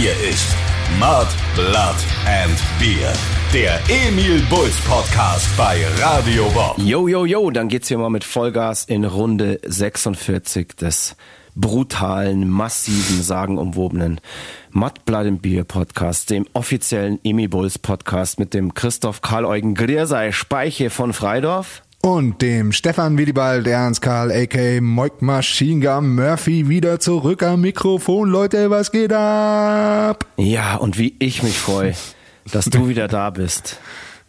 Hier ist Mud, Blood and Beer. Der Emil Bulls Podcast bei Radio Bob. Yo, yo, yo, dann geht's hier mal mit Vollgas in Runde 46 des brutalen, massiven, sagenumwobenen Mud, Blood and Beer Podcast, dem offiziellen Emil Bulls Podcast mit dem Christoph Karl-Eugen Griersei Speiche von Freidorf. Und dem Stefan Willibald Ernst Karl a.k. Moik Machine Gun Murphy wieder zurück am Mikrofon. Leute, was geht ab? Ja, und wie ich mich freue, dass du wieder da bist.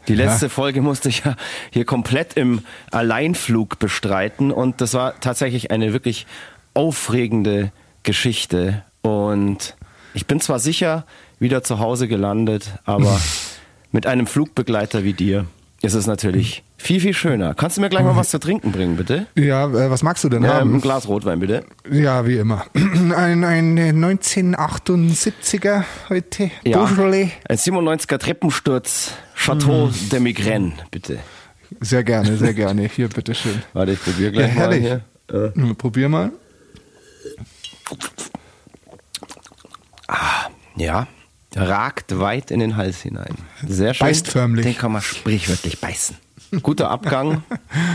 Die letzte Ja. Folge musste ich ja hier komplett im Alleinflug bestreiten und das war tatsächlich eine wirklich aufregende Geschichte und ich bin zwar sicher wieder zu Hause gelandet, aber mit einem Flugbegleiter wie dir ist es natürlich viel, viel schöner. Kannst du mir gleich mal was zu trinken bringen, bitte? Ja, äh, was magst du denn ein haben? Glas Rotwein, bitte. Ja, wie immer. Ein, ein 1978er heute. Beaujolais. Ein 97er Treppensturz Chateau de Migraine, bitte. Sehr gerne, sehr gerne. Hier, bitteschön. Warte, ich probiere gleich Ja, mal herrlich. hier. Äh, Hm, Probier mal. ja, ragt weit in den Hals hinein. Sehr schön. Beißt förmlich. Den kann man sprichwörtlich beißen. Guter Abgang.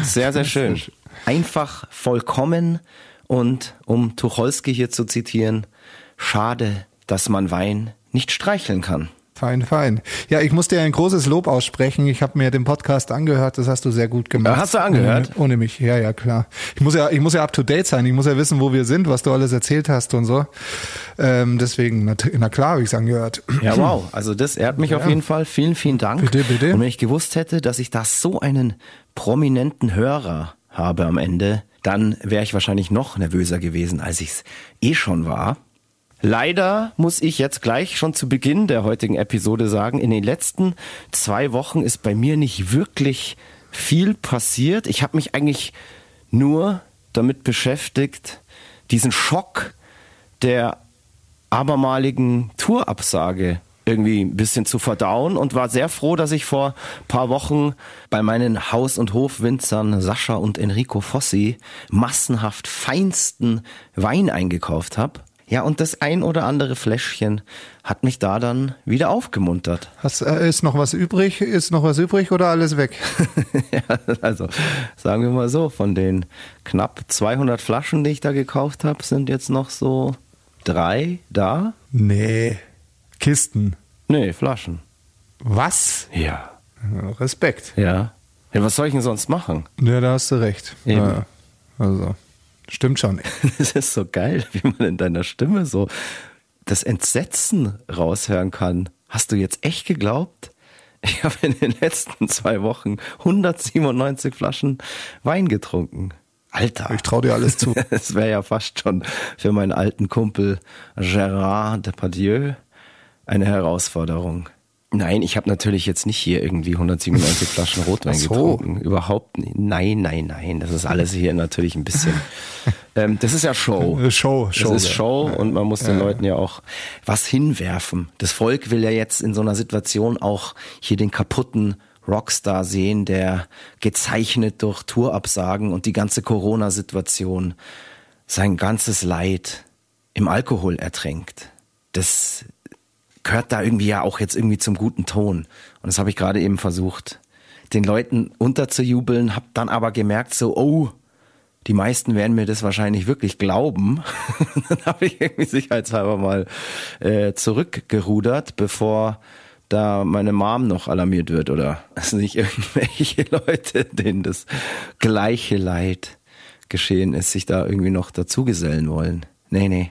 Sehr, sehr schön. Einfach vollkommen und um Tucholsky hier zu zitieren, schade, dass man Wein nicht streicheln kann. Fein, fein. Ja, ich muss dir ein großes Lob aussprechen. Ich habe mir den Podcast angehört, das hast du sehr gut gemacht. Ja, hast du angehört? Ohne, ohne mich, ja, ja, klar. Ich muss ja, ich muss ja up to date sein. Ich muss ja wissen, wo wir sind, was du alles erzählt hast und so. Ähm, deswegen, na, na klar, habe ich es angehört. Ja, wow. Also das ehrt mich auf jeden Fall. Vielen, vielen Dank. Bitte, bitte. Und wenn ich gewusst hätte, dass ich da so einen prominenten Hörer habe am Ende, dann wäre ich wahrscheinlich noch nervöser gewesen, als ich es eh schon war. Leider muss ich jetzt gleich schon zu Beginn der heutigen Episode sagen, in den letzten zwei Wochen ist bei mir nicht wirklich viel passiert. Ich habe mich eigentlich nur damit beschäftigt, diesen Schock der abermaligen Tourabsage irgendwie ein bisschen zu verdauen und war sehr froh, dass ich vor paar Wochen bei meinen Haus- und Hofwinzern Sascha und Enrico Fossi massenhaft feinsten Wein eingekauft habe. Ja, und das ein oder andere Fläschchen hat mich da dann wieder aufgemuntert. Hast, äh, ist noch was übrig? Ist noch was übrig oder alles weg? ja, also sagen wir mal so, von den knapp 200 Flaschen, die ich da gekauft habe, sind jetzt noch so drei da. Nee. Kisten. Nee, Flaschen. Was? Ja. Respekt. Ja. Ja, was soll ich denn sonst machen? Ja, da hast du recht. Eben. Ja, also, stimmt schon. Es ist so geil, wie man in deiner Stimme so das Entsetzen raushören kann. Hast du jetzt echt geglaubt? Ich habe in den letzten zwei Wochen 197 Flaschen Wein getrunken. Alter. Ich trau dir alles zu. Das wäre ja fast schon für meinen alten Kumpel Gérard Depardieu eine Herausforderung. Nein, ich habe natürlich jetzt nicht hier irgendwie 197 Flaschen Rotwein so. getrunken. Überhaupt nicht. Nein, nein, nein. Das ist alles hier natürlich ein bisschen. ähm, das ist ja Show. Show, Show, Das ist ja. Show und man muss den Leuten ja auch was hinwerfen. Das Volk will ja jetzt in so einer Situation auch hier den kaputten Rockstar sehen, der gezeichnet durch Tourabsagen und die ganze Corona-Situation sein ganzes Leid im Alkohol ertränkt. Das gehört da irgendwie ja auch jetzt irgendwie zum guten Ton. Und das habe ich gerade eben versucht, den Leuten unterzujubeln, habe dann aber gemerkt, so, oh, die meisten werden mir das wahrscheinlich wirklich glauben. dann habe ich irgendwie sicherheitshalber mal äh, zurückgerudert, bevor da meine Mom noch alarmiert wird oder es nicht irgendwelche Leute, denen das gleiche Leid geschehen ist, sich da irgendwie noch dazugesellen wollen. Nee, nee.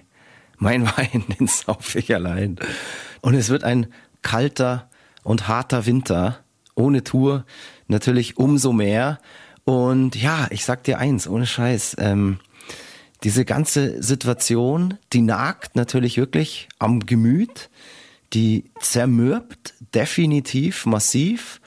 Mein Wein, den sauf ich allein. Und es wird ein kalter und harter Winter ohne Tour natürlich umso mehr. Und ja, ich sag dir eins, ohne Scheiß, ähm, diese ganze Situation, die nagt natürlich wirklich am Gemüt, die zermürbt definitiv massiv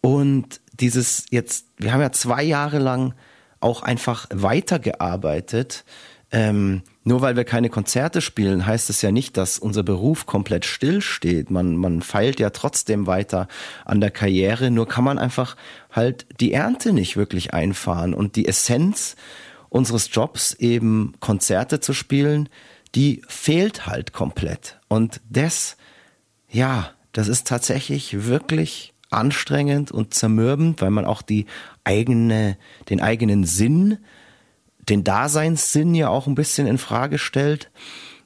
und dieses jetzt, wir haben ja zwei Jahre lang auch einfach weitergearbeitet. Ähm, nur weil wir keine Konzerte spielen, heißt es ja nicht, dass unser Beruf komplett stillsteht. Man, man feilt ja trotzdem weiter an der Karriere, nur kann man einfach halt die Ernte nicht wirklich einfahren. Und die Essenz unseres Jobs, eben Konzerte zu spielen, die fehlt halt komplett. Und das, ja, das ist tatsächlich wirklich anstrengend und zermürbend, weil man auch die eigene, den eigenen Sinn, den Daseinssinn ja auch ein bisschen in Frage stellt.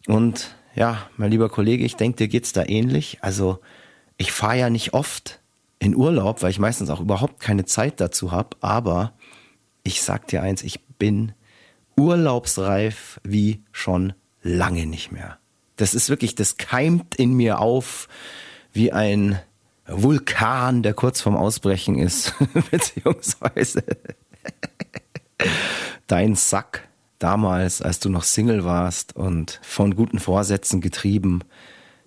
Und ja, mein lieber Kollege, ich denke, dir geht's da ähnlich. Also ich fahre ja nicht oft in Urlaub, weil ich meistens auch überhaupt keine Zeit dazu habe. Aber ich sag dir eins, ich bin urlaubsreif wie schon lange nicht mehr. Das ist wirklich, das keimt in mir auf wie ein Vulkan, der kurz vorm Ausbrechen ist, beziehungsweise dein Sack damals, als du noch Single warst und von guten Vorsätzen getrieben,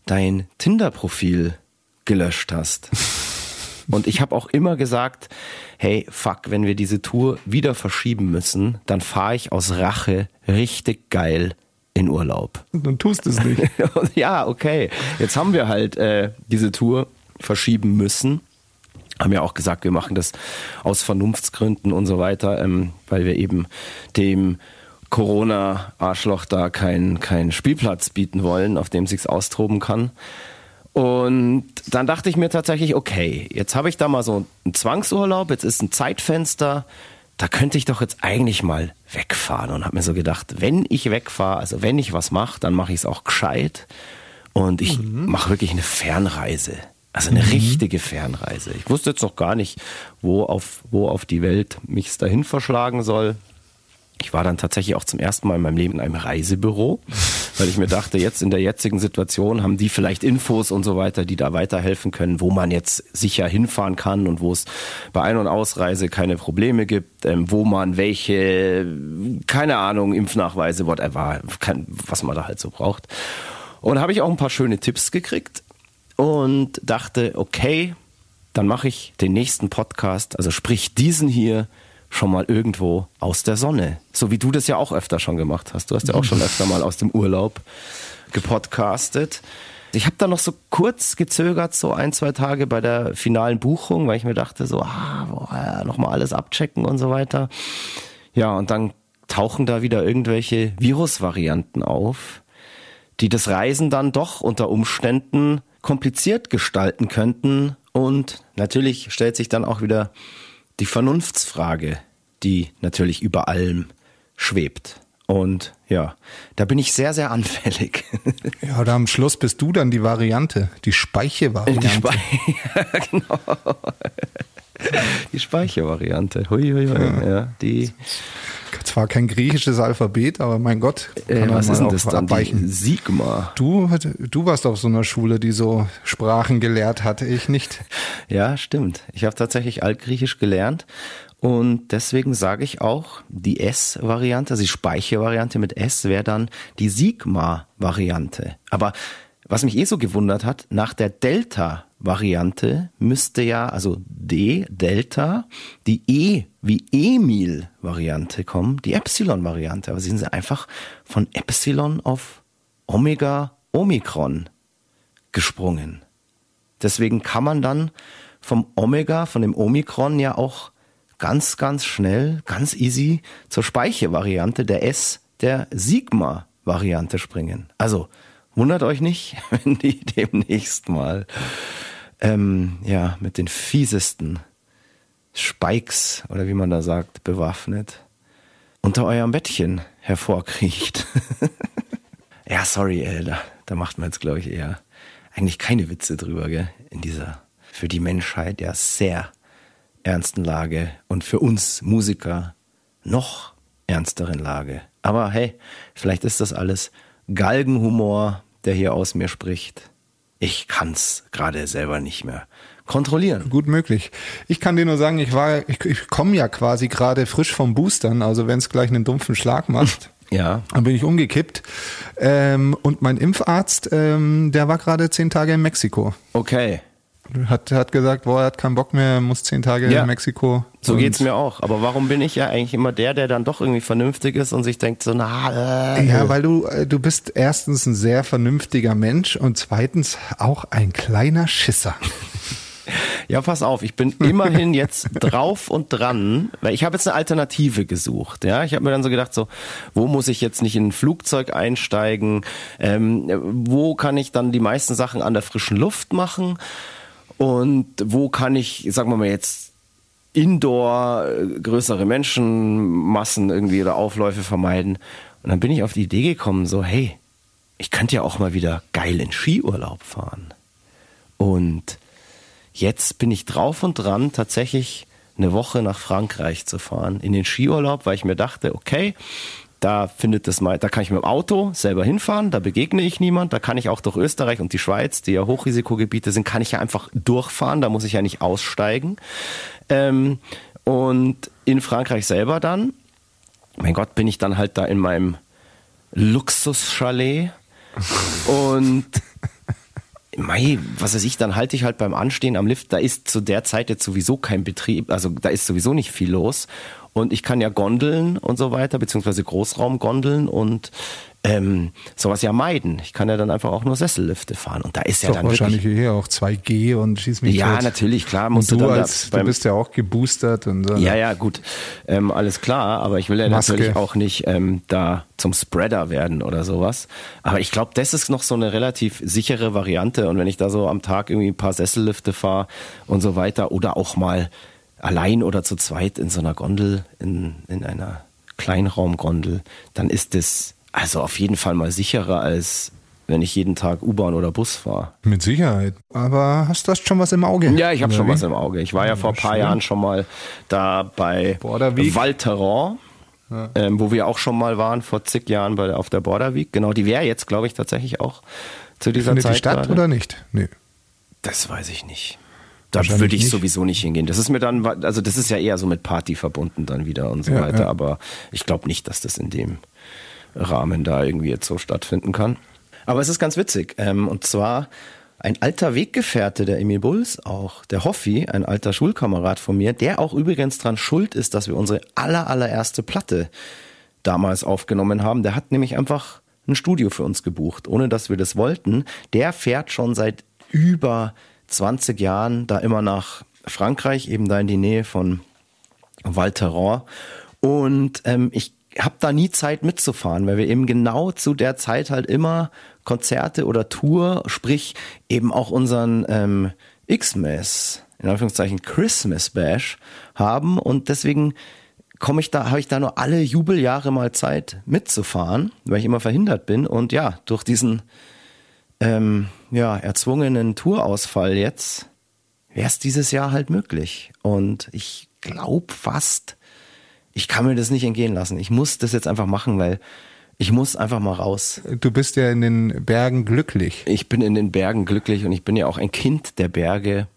dein Tinder-Profil gelöscht hast. Und ich habe auch immer gesagt, hey, fuck, wenn wir diese Tour wieder verschieben müssen, dann fahre ich aus Rache richtig geil in Urlaub. Dann tust du es nicht. ja, okay. Jetzt haben wir halt äh, diese Tour verschieben müssen. Haben ja auch gesagt, wir machen das aus Vernunftsgründen und so weiter, ähm, weil wir eben dem Corona-Arschloch da keinen kein Spielplatz bieten wollen, auf dem sich's austoben kann. Und dann dachte ich mir tatsächlich, okay, jetzt habe ich da mal so einen Zwangsurlaub, jetzt ist ein Zeitfenster, da könnte ich doch jetzt eigentlich mal wegfahren und habe mir so gedacht, wenn ich wegfahre, also wenn ich was mache, dann mache ich es auch gescheit und ich mhm. mache wirklich eine Fernreise. Also eine mhm. richtige Fernreise. Ich wusste jetzt noch gar nicht, wo auf, wo auf die Welt mich es dahin verschlagen soll. Ich war dann tatsächlich auch zum ersten Mal in meinem Leben in einem Reisebüro, weil ich mir dachte, jetzt in der jetzigen Situation haben die vielleicht Infos und so weiter, die da weiterhelfen können, wo man jetzt sicher hinfahren kann und wo es bei Ein- und Ausreise keine Probleme gibt, ähm, wo man welche, keine Ahnung, Impfnachweise, whatever, was man da halt so braucht. Und habe ich auch ein paar schöne Tipps gekriegt und dachte, okay, dann mache ich den nächsten Podcast, also sprich diesen hier schon mal irgendwo aus der Sonne. So wie du das ja auch öfter schon gemacht hast. Du hast ja auch schon öfter mal aus dem Urlaub gepodcastet. Ich habe da noch so kurz gezögert, so ein, zwei Tage bei der finalen Buchung, weil ich mir dachte, so, ah, boah, noch mal alles abchecken und so weiter. Ja, und dann tauchen da wieder irgendwelche Virusvarianten auf, die das Reisen dann doch unter Umständen kompliziert gestalten könnten. Und natürlich stellt sich dann auch wieder die Vernunftsfrage, die natürlich über allem schwebt. Und ja, da bin ich sehr, sehr anfällig. Ja, oder am Schluss bist du dann die Variante, die Speichevariante. Die Speiche, genau. Die Speichervariante. Hui, hui, hui. Ja. ja. die zwar kein griechisches Alphabet, aber mein Gott. Äh, was ist denn das dann? Abweichen. Sigma. Du, du warst auf so einer Schule, die so Sprachen gelehrt hatte, ich nicht. Ja, stimmt. Ich habe tatsächlich Altgriechisch gelernt und deswegen sage ich auch, die S-Variante, also die Speichervariante mit S wäre dann die Sigma-Variante. Aber was mich eh so gewundert hat, nach der Delta-Variante müsste ja, also D, Delta, die E wie Emil-Variante kommen, die Epsilon-Variante. Aber sie sind einfach von Epsilon auf Omega, Omikron gesprungen. Deswegen kann man dann vom Omega, von dem Omikron ja auch ganz, ganz schnell, ganz easy zur Speichervariante der S, der Sigma-Variante springen. Also, Wundert euch nicht, wenn die demnächst mal ähm, ja mit den fiesesten Spikes oder wie man da sagt bewaffnet unter eurem Bettchen hervorkriecht. ja, sorry, ey, da, da macht man jetzt glaube ich eher eigentlich keine Witze drüber, gell? In dieser für die Menschheit ja sehr ernsten Lage und für uns Musiker noch ernsteren Lage. Aber hey, vielleicht ist das alles Galgenhumor, der hier aus mir spricht. Ich kann's gerade selber nicht mehr kontrollieren. Gut möglich. Ich kann dir nur sagen, ich war, ich, ich komme ja quasi gerade frisch vom Boostern, also wenn es gleich einen dumpfen Schlag macht. Ja. Dann bin ich umgekippt. Ähm, und mein Impfarzt, ähm, der war gerade zehn Tage in Mexiko. Okay. Hat, hat gesagt, boah, er hat keinen Bock mehr, muss zehn Tage ja. in Mexiko. So geht's mir auch. Aber warum bin ich ja eigentlich immer der, der dann doch irgendwie vernünftig ist und sich denkt so, na, äh, Ja, weil du, äh, du bist erstens ein sehr vernünftiger Mensch und zweitens auch ein kleiner Schisser. Ja, pass auf, ich bin immerhin jetzt drauf und dran, weil ich habe jetzt eine Alternative gesucht. Ja, ich habe mir dann so gedacht, so, wo muss ich jetzt nicht in ein Flugzeug einsteigen? Ähm, wo kann ich dann die meisten Sachen an der frischen Luft machen? Und wo kann ich, sagen wir mal jetzt, Indoor äh, größere Menschenmassen irgendwie oder Aufläufe vermeiden? Und dann bin ich auf die Idee gekommen, so, hey, ich könnte ja auch mal wieder geil in Skiurlaub fahren. Und jetzt bin ich drauf und dran, tatsächlich eine Woche nach Frankreich zu fahren, in den Skiurlaub, weil ich mir dachte, okay, da findet das mal, da kann ich mit dem Auto selber hinfahren, da begegne ich niemand, da kann ich auch durch Österreich und die Schweiz, die ja Hochrisikogebiete sind, kann ich ja einfach durchfahren, da muss ich ja nicht aussteigen. Ähm, und in Frankreich selber dann, mein Gott, bin ich dann halt da in meinem Luxuschalet und Mei, was weiß ich, dann halte ich halt beim Anstehen am Lift, da ist zu der Zeit jetzt sowieso kein Betrieb, also da ist sowieso nicht viel los. Und ich kann ja Gondeln und so weiter, beziehungsweise Großraumgondeln und ähm, sowas ja meiden. Ich kann ja dann einfach auch nur Sessellifte fahren. Und da ist, ist ja dann wahrscheinlich wirklich, hier auch 2G und schieß mich Ja, tot. natürlich, klar. Musst und du, du, dann als, beim, du bist ja auch geboostert. Und so. Ja, ja, gut. Ähm, alles klar. Aber ich will ja Maske. natürlich auch nicht ähm, da zum Spreader werden oder sowas. Aber ich glaube, das ist noch so eine relativ sichere Variante. Und wenn ich da so am Tag irgendwie ein paar Sessellifte fahre und so weiter oder auch mal allein oder zu zweit in so einer Gondel, in, in einer Kleinraumgondel, dann ist das also auf jeden Fall mal sicherer als wenn ich jeden Tag U-Bahn oder Bus fahre. Mit Sicherheit. Aber hast du schon was im Auge? Ja, ich habe schon was im Auge. Ich war ja vor ein paar schön. Jahren schon mal da bei. Val Thorens, ähm, wo wir auch schon mal waren, vor zig Jahren bei, auf der Borderweg. Genau, die wäre jetzt, glaube ich, tatsächlich auch zu dieser Findet Zeit die statt gerade. oder nicht? Nee. Das weiß ich nicht. Da würde ich nicht. sowieso nicht hingehen. Das ist mir dann, also das ist ja eher so mit Party verbunden dann wieder und so Ja, weiter. ja. Aber ich glaube nicht, dass das in dem Rahmen da irgendwie jetzt so stattfinden kann. Aber es ist ganz witzig. Ähm, und zwar ein alter Weggefährte der Emil Bulls auch, der Hoffi, ein alter Schulkamerad von mir, der auch übrigens dran schuld ist, dass wir unsere aller, allererste Platte damals aufgenommen haben. Der hat nämlich einfach ein Studio für uns gebucht, ohne dass wir das wollten. Der fährt schon seit über 20 Jahren da immer nach Frankreich, eben da in die Nähe von Val Thorens. Und ähm, ich habe da nie Zeit mitzufahren, weil wir eben genau zu der Zeit halt immer Konzerte oder Tour, sprich eben auch unseren ähm, X-Mess, in Anführungszeichen Christmas Bash haben und deswegen komme ich da, habe ich da nur alle Jubeljahre mal Zeit mitzufahren, weil ich immer verhindert bin und ja, durch diesen ähm, ja, erzwungenen Tourausfall jetzt wäre es dieses Jahr halt möglich. Und ich glaube fast, ich kann mir das nicht entgehen lassen. Ich muss das jetzt einfach machen, weil ich muss einfach mal raus. Du bist ja in den Bergen glücklich. Ich bin in den Bergen glücklich und ich bin ja auch ein Kind der Berge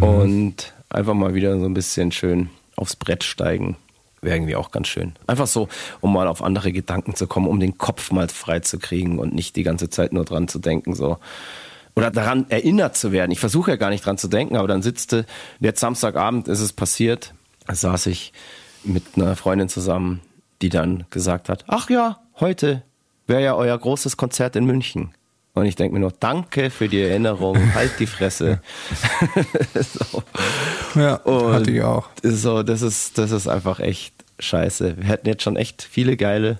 und einfach mal wieder so ein bisschen schön aufs Brett steigen. Wäre irgendwie auch ganz schön. Einfach so, um mal auf andere Gedanken zu kommen, um den Kopf mal frei zu kriegen und nicht die ganze Zeit nur dran zu denken, so. Oder daran erinnert zu werden. Ich versuche ja gar nicht dran zu denken, aber dann sitzt jetzt Samstagabend ist es passiert, saß ich mit einer Freundin zusammen, die dann gesagt hat, ach ja, heute wäre ja euer großes Konzert in München. Und ich denke mir nur, danke für die Erinnerung, halt die Fresse. so. Ja, Und hatte ich auch. So, das ist, das ist einfach echt scheiße. Wir hätten jetzt schon echt viele geile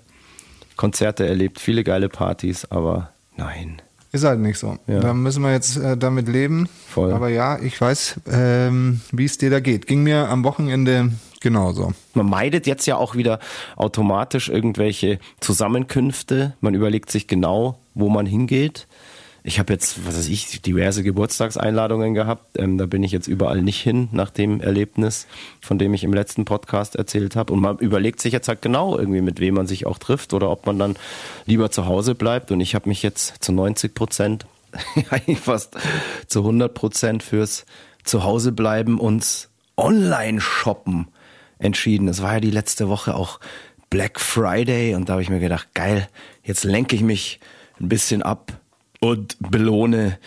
Konzerte erlebt, viele geile Partys, aber nein. Ist halt nicht so. Ja. Da müssen wir jetzt äh, damit leben. Voll. Aber ja, ich weiß, ähm, wie es dir da geht. Ging mir am Wochenende genauso. Man meidet jetzt ja auch wieder automatisch irgendwelche Zusammenkünfte. Man überlegt sich genau, wo man hingeht. Ich habe jetzt, was weiß ich, diverse Geburtstagseinladungen gehabt. Ähm, da bin ich jetzt überall nicht hin nach dem Erlebnis, von dem ich im letzten Podcast erzählt habe. Und man überlegt sich jetzt halt genau irgendwie, mit wem man sich auch trifft oder ob man dann lieber zu Hause bleibt. Und ich habe mich jetzt zu 90 Prozent, eigentlich fast zu 100 Prozent fürs Zuhause bleiben und online shoppen entschieden. Es war ja die letzte Woche auch Black Friday und da habe ich mir gedacht, geil, jetzt lenke ich mich ein bisschen ab und belohne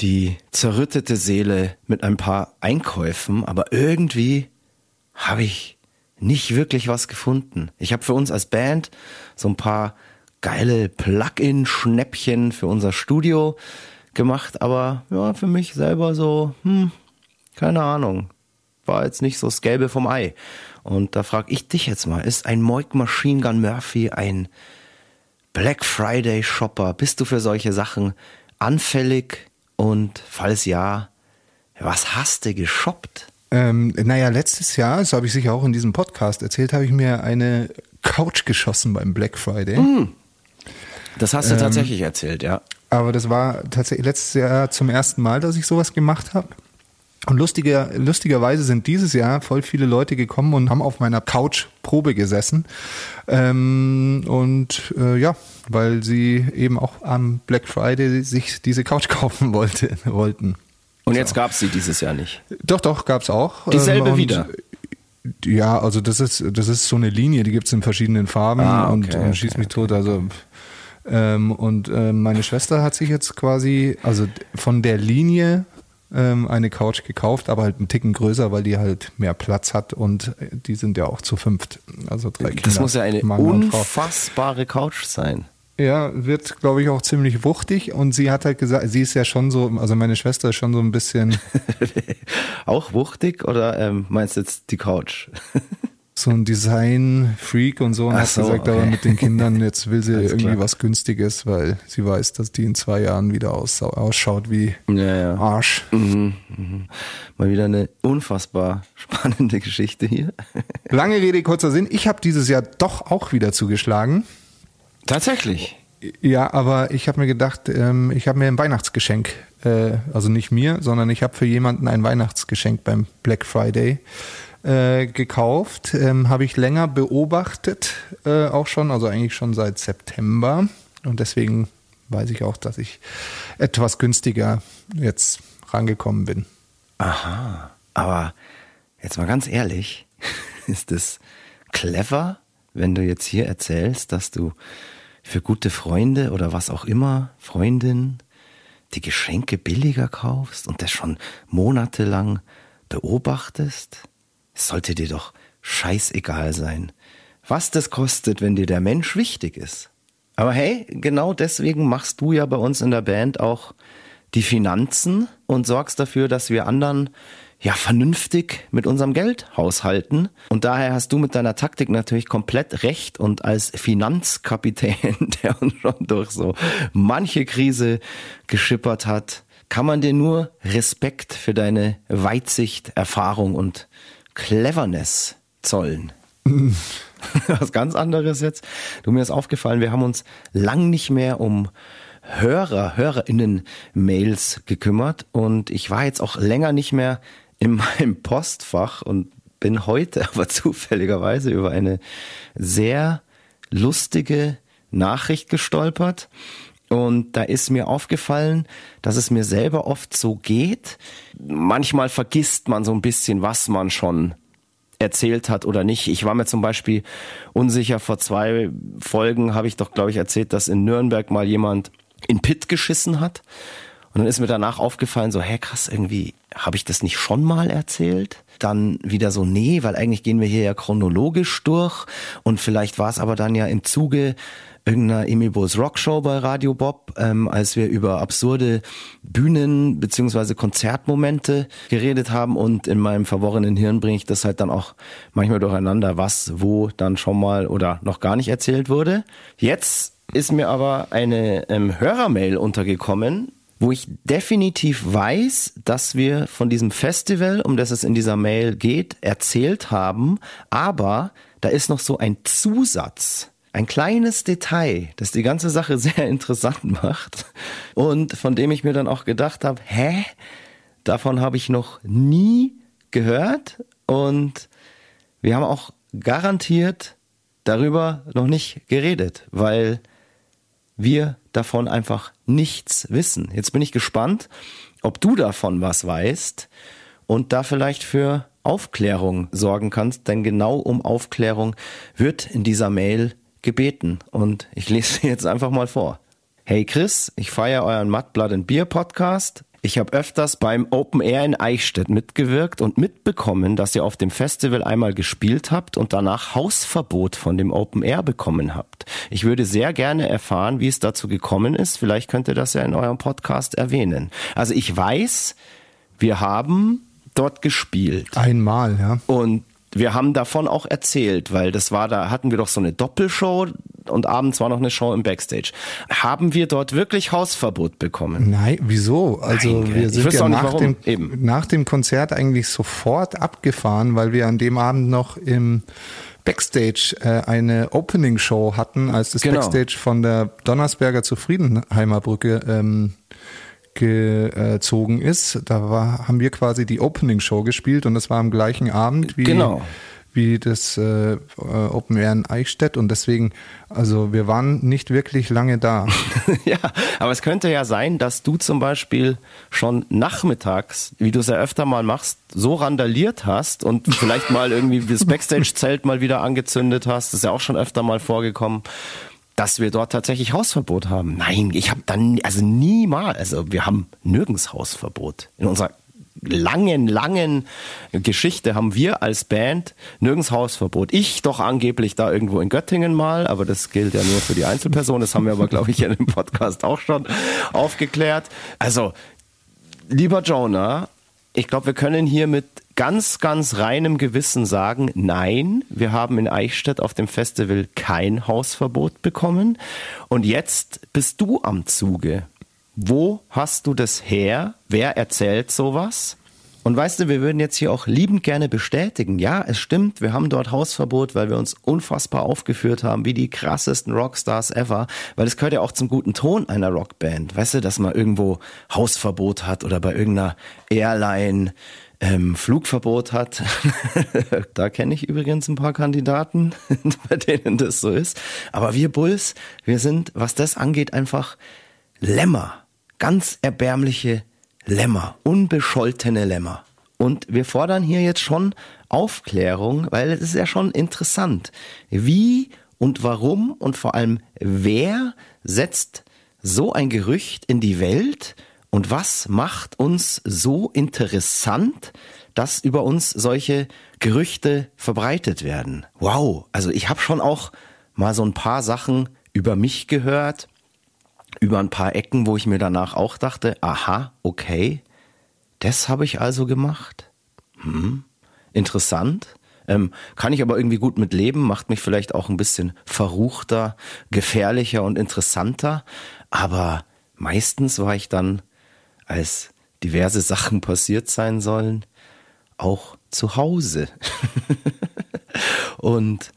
die zerrüttete Seele mit ein paar Einkäufen, aber irgendwie habe ich nicht wirklich was gefunden. Ich habe für uns als Band so ein paar geile Plug-in-Schnäppchen für unser Studio gemacht, aber ja, für mich selber so, hm, keine Ahnung. War jetzt nicht so das Gelbe vom Ei. Und da frage ich dich jetzt mal, ist ein Moik Machine Gun Murphy ein Black Friday Shopper? Bist du für solche Sachen anfällig? Und falls ja, was hast du geshoppt? Ähm, naja, letztes Jahr, das habe ich sicher auch in diesem Podcast erzählt, habe ich mir eine Couch geschossen beim Black Friday. Mm. Das hast du ähm, tatsächlich erzählt, ja. Aber das war tatsächlich letztes Jahr zum ersten Mal, dass ich sowas gemacht habe. Und lustiger, lustigerweise sind dieses Jahr voll viele Leute gekommen und haben auf meiner Couch Probe gesessen. Ähm, und äh, ja, weil sie eben auch am Black Friday sich diese Couch kaufen wollte, wollten. Und jetzt gab es sie dieses Jahr nicht. Doch, doch, gab es auch. Dieselbe ähm, wieder. Ja, also das ist, das ist so eine Linie, die gibt es in verschiedenen Farben ah, okay, und, und schießt okay, mich okay. tot. Also ähm, und äh, meine Schwester hat sich jetzt quasi, also von der Linie ähm, eine Couch gekauft, aber halt einen Ticken größer, weil die halt mehr Platz hat und äh, die sind ja auch zu fünft. Also drei Kinder. Das muss ja eine unfassbare Couch sein. Ja, wird, glaube ich, auch ziemlich wuchtig. Und sie hat halt gesagt, sie ist ja schon so, also meine Schwester ist schon so ein bisschen. auch wuchtig oder ähm, meinst du jetzt die Couch? so ein Design-Freak und so und Ach hat so, gesagt, okay. aber mit den Kindern, jetzt will sie irgendwie klar. was Günstiges, weil sie weiß, dass die in zwei Jahren wieder aus, ausschaut wie ja, ja. Arsch. Mhm, mhm. Mal wieder eine unfassbar spannende Geschichte hier. Lange Rede, kurzer Sinn. Ich habe dieses Jahr doch auch wieder zugeschlagen. Tatsächlich. Ja, aber ich habe mir gedacht, ähm, ich habe mir ein Weihnachtsgeschenk, äh, also nicht mir, sondern ich habe für jemanden ein Weihnachtsgeschenk beim Black Friday äh, gekauft. Ähm, habe ich länger beobachtet, äh, auch schon, also eigentlich schon seit September. Und deswegen weiß ich auch, dass ich etwas günstiger jetzt rangekommen bin. Aha, aber jetzt mal ganz ehrlich, ist es clever, wenn du jetzt hier erzählst, dass du für gute Freunde oder was auch immer, Freundin, die Geschenke billiger kaufst und das schon monatelang beobachtest? Es sollte dir doch scheißegal sein, was das kostet, wenn dir der Mensch wichtig ist. Aber hey, genau deswegen machst du ja bei uns in der Band auch die Finanzen und sorgst dafür, dass wir anderen ja vernünftig mit unserem Geld haushalten. Und daher hast du mit deiner Taktik natürlich komplett recht und als Finanzkapitän, der uns schon durch so manche Krise geschippert hat, kann man dir nur Respekt für deine Weitsicht, Erfahrung und Cleverness zollen. Was ganz anderes jetzt. Du mir ist aufgefallen, wir haben uns lang nicht mehr um Hörer, HörerInnen-Mails gekümmert und ich war jetzt auch länger nicht mehr in meinem Postfach und bin heute aber zufälligerweise über eine sehr lustige Nachricht gestolpert. Und da ist mir aufgefallen, dass es mir selber oft so geht. Manchmal vergisst man so ein bisschen, was man schon erzählt hat oder nicht. Ich war mir zum Beispiel unsicher, vor zwei Folgen habe ich doch, glaube ich, erzählt, dass in Nürnberg mal jemand in Pit geschissen hat. Und dann ist mir danach aufgefallen, so, hä, krass, irgendwie habe ich das nicht schon mal erzählt? Dann wieder so, nee, weil eigentlich gehen wir hier ja chronologisch durch. Und vielleicht war es aber dann ja im Zuge irgendeiner Emil Bos Rockshow bei Radio Bob, ähm, als wir über absurde Bühnen beziehungsweise Konzertmomente geredet haben. Und in meinem verworrenen Hirn bringe ich das halt dann auch manchmal durcheinander, was wo dann schon mal oder noch gar nicht erzählt wurde. Jetzt ist mir aber eine ähm, Hörermail untergekommen, wo ich definitiv weiß, dass wir von diesem Festival, um das es in dieser Mail geht, erzählt haben, aber da ist noch so ein Zusatz ein kleines Detail, das die ganze Sache sehr interessant macht und von dem ich mir dann auch gedacht habe, hä, davon habe ich noch nie gehört und wir haben auch garantiert darüber noch nicht geredet, weil wir davon einfach nichts wissen. Jetzt bin ich gespannt, ob du davon was weißt und da vielleicht für Aufklärung sorgen kannst, denn genau um Aufklärung wird in dieser Mail gebeten und ich lese sie jetzt einfach mal vor. Hey Chris, ich feiere euren Mud Blood and Beer Podcast. Ich habe öfters beim Open Air in Eichstätt mitgewirkt und mitbekommen, dass ihr auf dem Festival einmal gespielt habt und danach Hausverbot von dem Open Air bekommen habt. Ich würde sehr gerne erfahren, wie es dazu gekommen ist. Vielleicht könnt ihr das ja in eurem Podcast erwähnen. Also ich weiß, wir haben dort gespielt. Einmal, ja. Und wir haben davon auch erzählt, weil das war, da hatten wir doch so eine Doppelshow und abends war noch eine Show im Backstage. Haben wir dort wirklich Hausverbot bekommen? Nein, wieso? Also Nein, wir sind ja nach, warum. dem, Eben. nach dem Konzert eigentlich sofort abgefahren, weil wir an dem Abend noch im Backstage äh, eine Opening-Show hatten, als das Genau. Backstage von der Donnersberger zur Friedenheimer Brücke ähm, gezogen ist. Da war, haben wir quasi die Opening-Show gespielt und das war am gleichen Abend wie, Genau. wie das äh, äh, Open Air in Eichstätt und deswegen, also wir waren nicht wirklich lange da. ja, aber es könnte ja sein, dass du zum Beispiel schon nachmittags, wie du es ja öfter mal machst, so randaliert hast und vielleicht mal irgendwie das Backstage-Zelt mal wieder angezündet hast. Das ist ja auch schon öfter mal vorgekommen. Dass wir dort tatsächlich Hausverbot haben. Nein, ich habe dann, also niemals, also wir haben nirgends Hausverbot. In unserer langen, langen Geschichte haben wir als Band nirgends Hausverbot. Ich doch angeblich da irgendwo in Göttingen mal, aber das gilt ja nur für die Einzelperson. Das haben wir aber, glaube ich, in dem Podcast auch schon aufgeklärt. Also, lieber Jonah, ich glaube, wir können hier mit ganz, ganz reinem Gewissen sagen, nein, wir haben in Eichstätt auf dem Festival kein Hausverbot bekommen. Und jetzt bist du am Zuge. Wo hast du das her? Wer erzählt sowas? Und weißt du, wir würden jetzt hier auch liebend gerne bestätigen, ja, es stimmt, wir haben dort Hausverbot, weil wir uns unfassbar aufgeführt haben, wie die krassesten Rockstars ever, weil es gehört ja auch zum guten Ton einer Rockband, weißt du, dass man irgendwo Hausverbot hat oder bei irgendeiner Airline ähm, Flugverbot hat. da kenne ich übrigens ein paar Kandidaten, bei denen das so ist. Aber wir Bulls, wir sind, was das angeht, einfach Lämmer. Ganz erbärmliche Lämmer. Unbescholtene Lämmer. Und wir fordern hier jetzt schon Aufklärung, weil es ist ja schon interessant. Wie und warum und vor allem wer setzt so ein Gerücht in die Welt und was macht uns so interessant, dass über uns solche Gerüchte verbreitet werden? Wow, also ich habe schon auch mal so ein paar Sachen über mich gehört, über ein paar Ecken, wo ich mir danach auch dachte, aha, okay, das habe ich also gemacht. Hm, interessant. Ähm, kann ich aber irgendwie gut mit leben, macht mich vielleicht auch ein bisschen verruchter, gefährlicher und interessanter. Aber meistens war ich dann, als diverse Sachen passiert sein sollen, auch zu Hause. und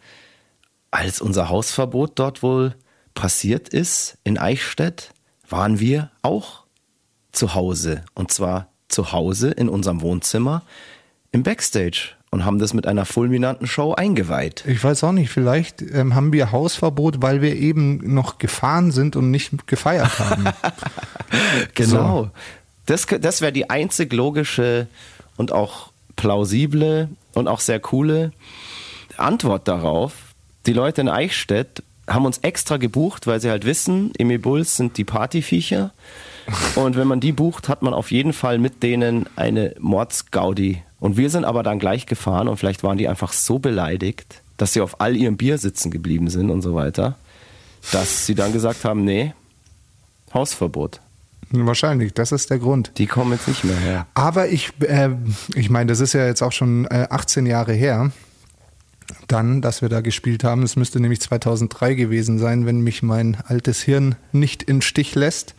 als unser Hausverbot dort wohl passiert ist in Eichstätt, waren wir auch zu Hause. Und zwar zu Hause in unserem Wohnzimmer im Backstage und haben das mit einer fulminanten Show eingeweiht. Ich weiß auch nicht, vielleicht ähm, haben wir Hausverbot, weil wir eben noch gefahren sind und nicht gefeiert haben. Genau. Das, das wäre die einzig logische und auch plausible und auch sehr coole Antwort darauf. Die Leute in Eichstätt haben uns extra gebucht, weil sie halt wissen, Emil Bulls sind die Partyviecher. Und wenn man die bucht, hat man auf jeden Fall mit denen eine Mordsgaudi. Und wir sind aber dann gleich gefahren und vielleicht waren die einfach so beleidigt, dass sie auf all ihrem Bier sitzen geblieben sind und so weiter, dass sie dann gesagt haben, nee, Hausverbot. Wahrscheinlich, das ist der Grund. Die kommen jetzt nicht mehr her. Aber ich, äh, ich meine, das ist ja jetzt auch schon äh, 18 Jahre her, dann, dass wir da gespielt haben. Es müsste nämlich 2003 gewesen sein, wenn mich mein altes Hirn nicht in Stich lässt.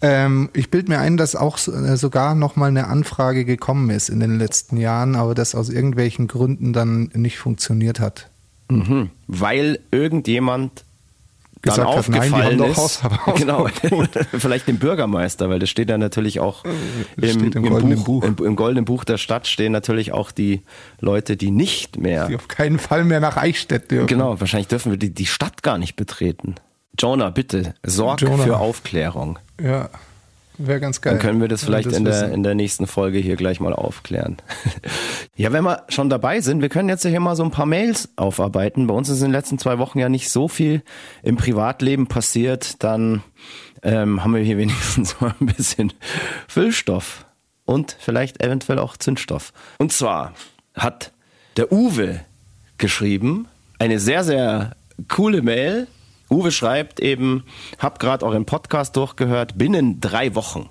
Ähm, ich bilde mir ein, dass auch äh, sogar nochmal eine Anfrage gekommen ist in den letzten Jahren, aber das aus irgendwelchen Gründen dann nicht funktioniert hat. Mhm. Weil irgendjemand dann Gesagt hat, nein, die aufgefallen haben doch ist. Hausverbot. Genau, vielleicht dem Bürgermeister, weil das steht ja natürlich auch im im, goldenen Buch, Buch. Im, im goldenen Buch der Stadt stehen natürlich auch die Leute, die nicht mehr Die auf keinen Fall mehr nach Eichstätt dürfen. Genau, wahrscheinlich dürfen wir die, die Stadt gar nicht betreten. Jonah, bitte, sorg Jonah. für Aufklärung. Ja, wäre ganz geil. Dann können wir das vielleicht das in, der, wissen. in der nächsten Folge hier gleich mal aufklären. ja, wenn wir schon dabei sind, wir können jetzt hier mal so ein paar Mails aufarbeiten. Bei uns ist in den letzten zwei Wochen ja nicht so viel im Privatleben passiert. Dann ähm, haben wir hier wenigstens mal ein bisschen Füllstoff und vielleicht eventuell auch Zündstoff. Und zwar hat der Uwe geschrieben, eine sehr, sehr coole Mail. Uwe schreibt eben, hab gerade euren Podcast durchgehört, binnen drei Wochen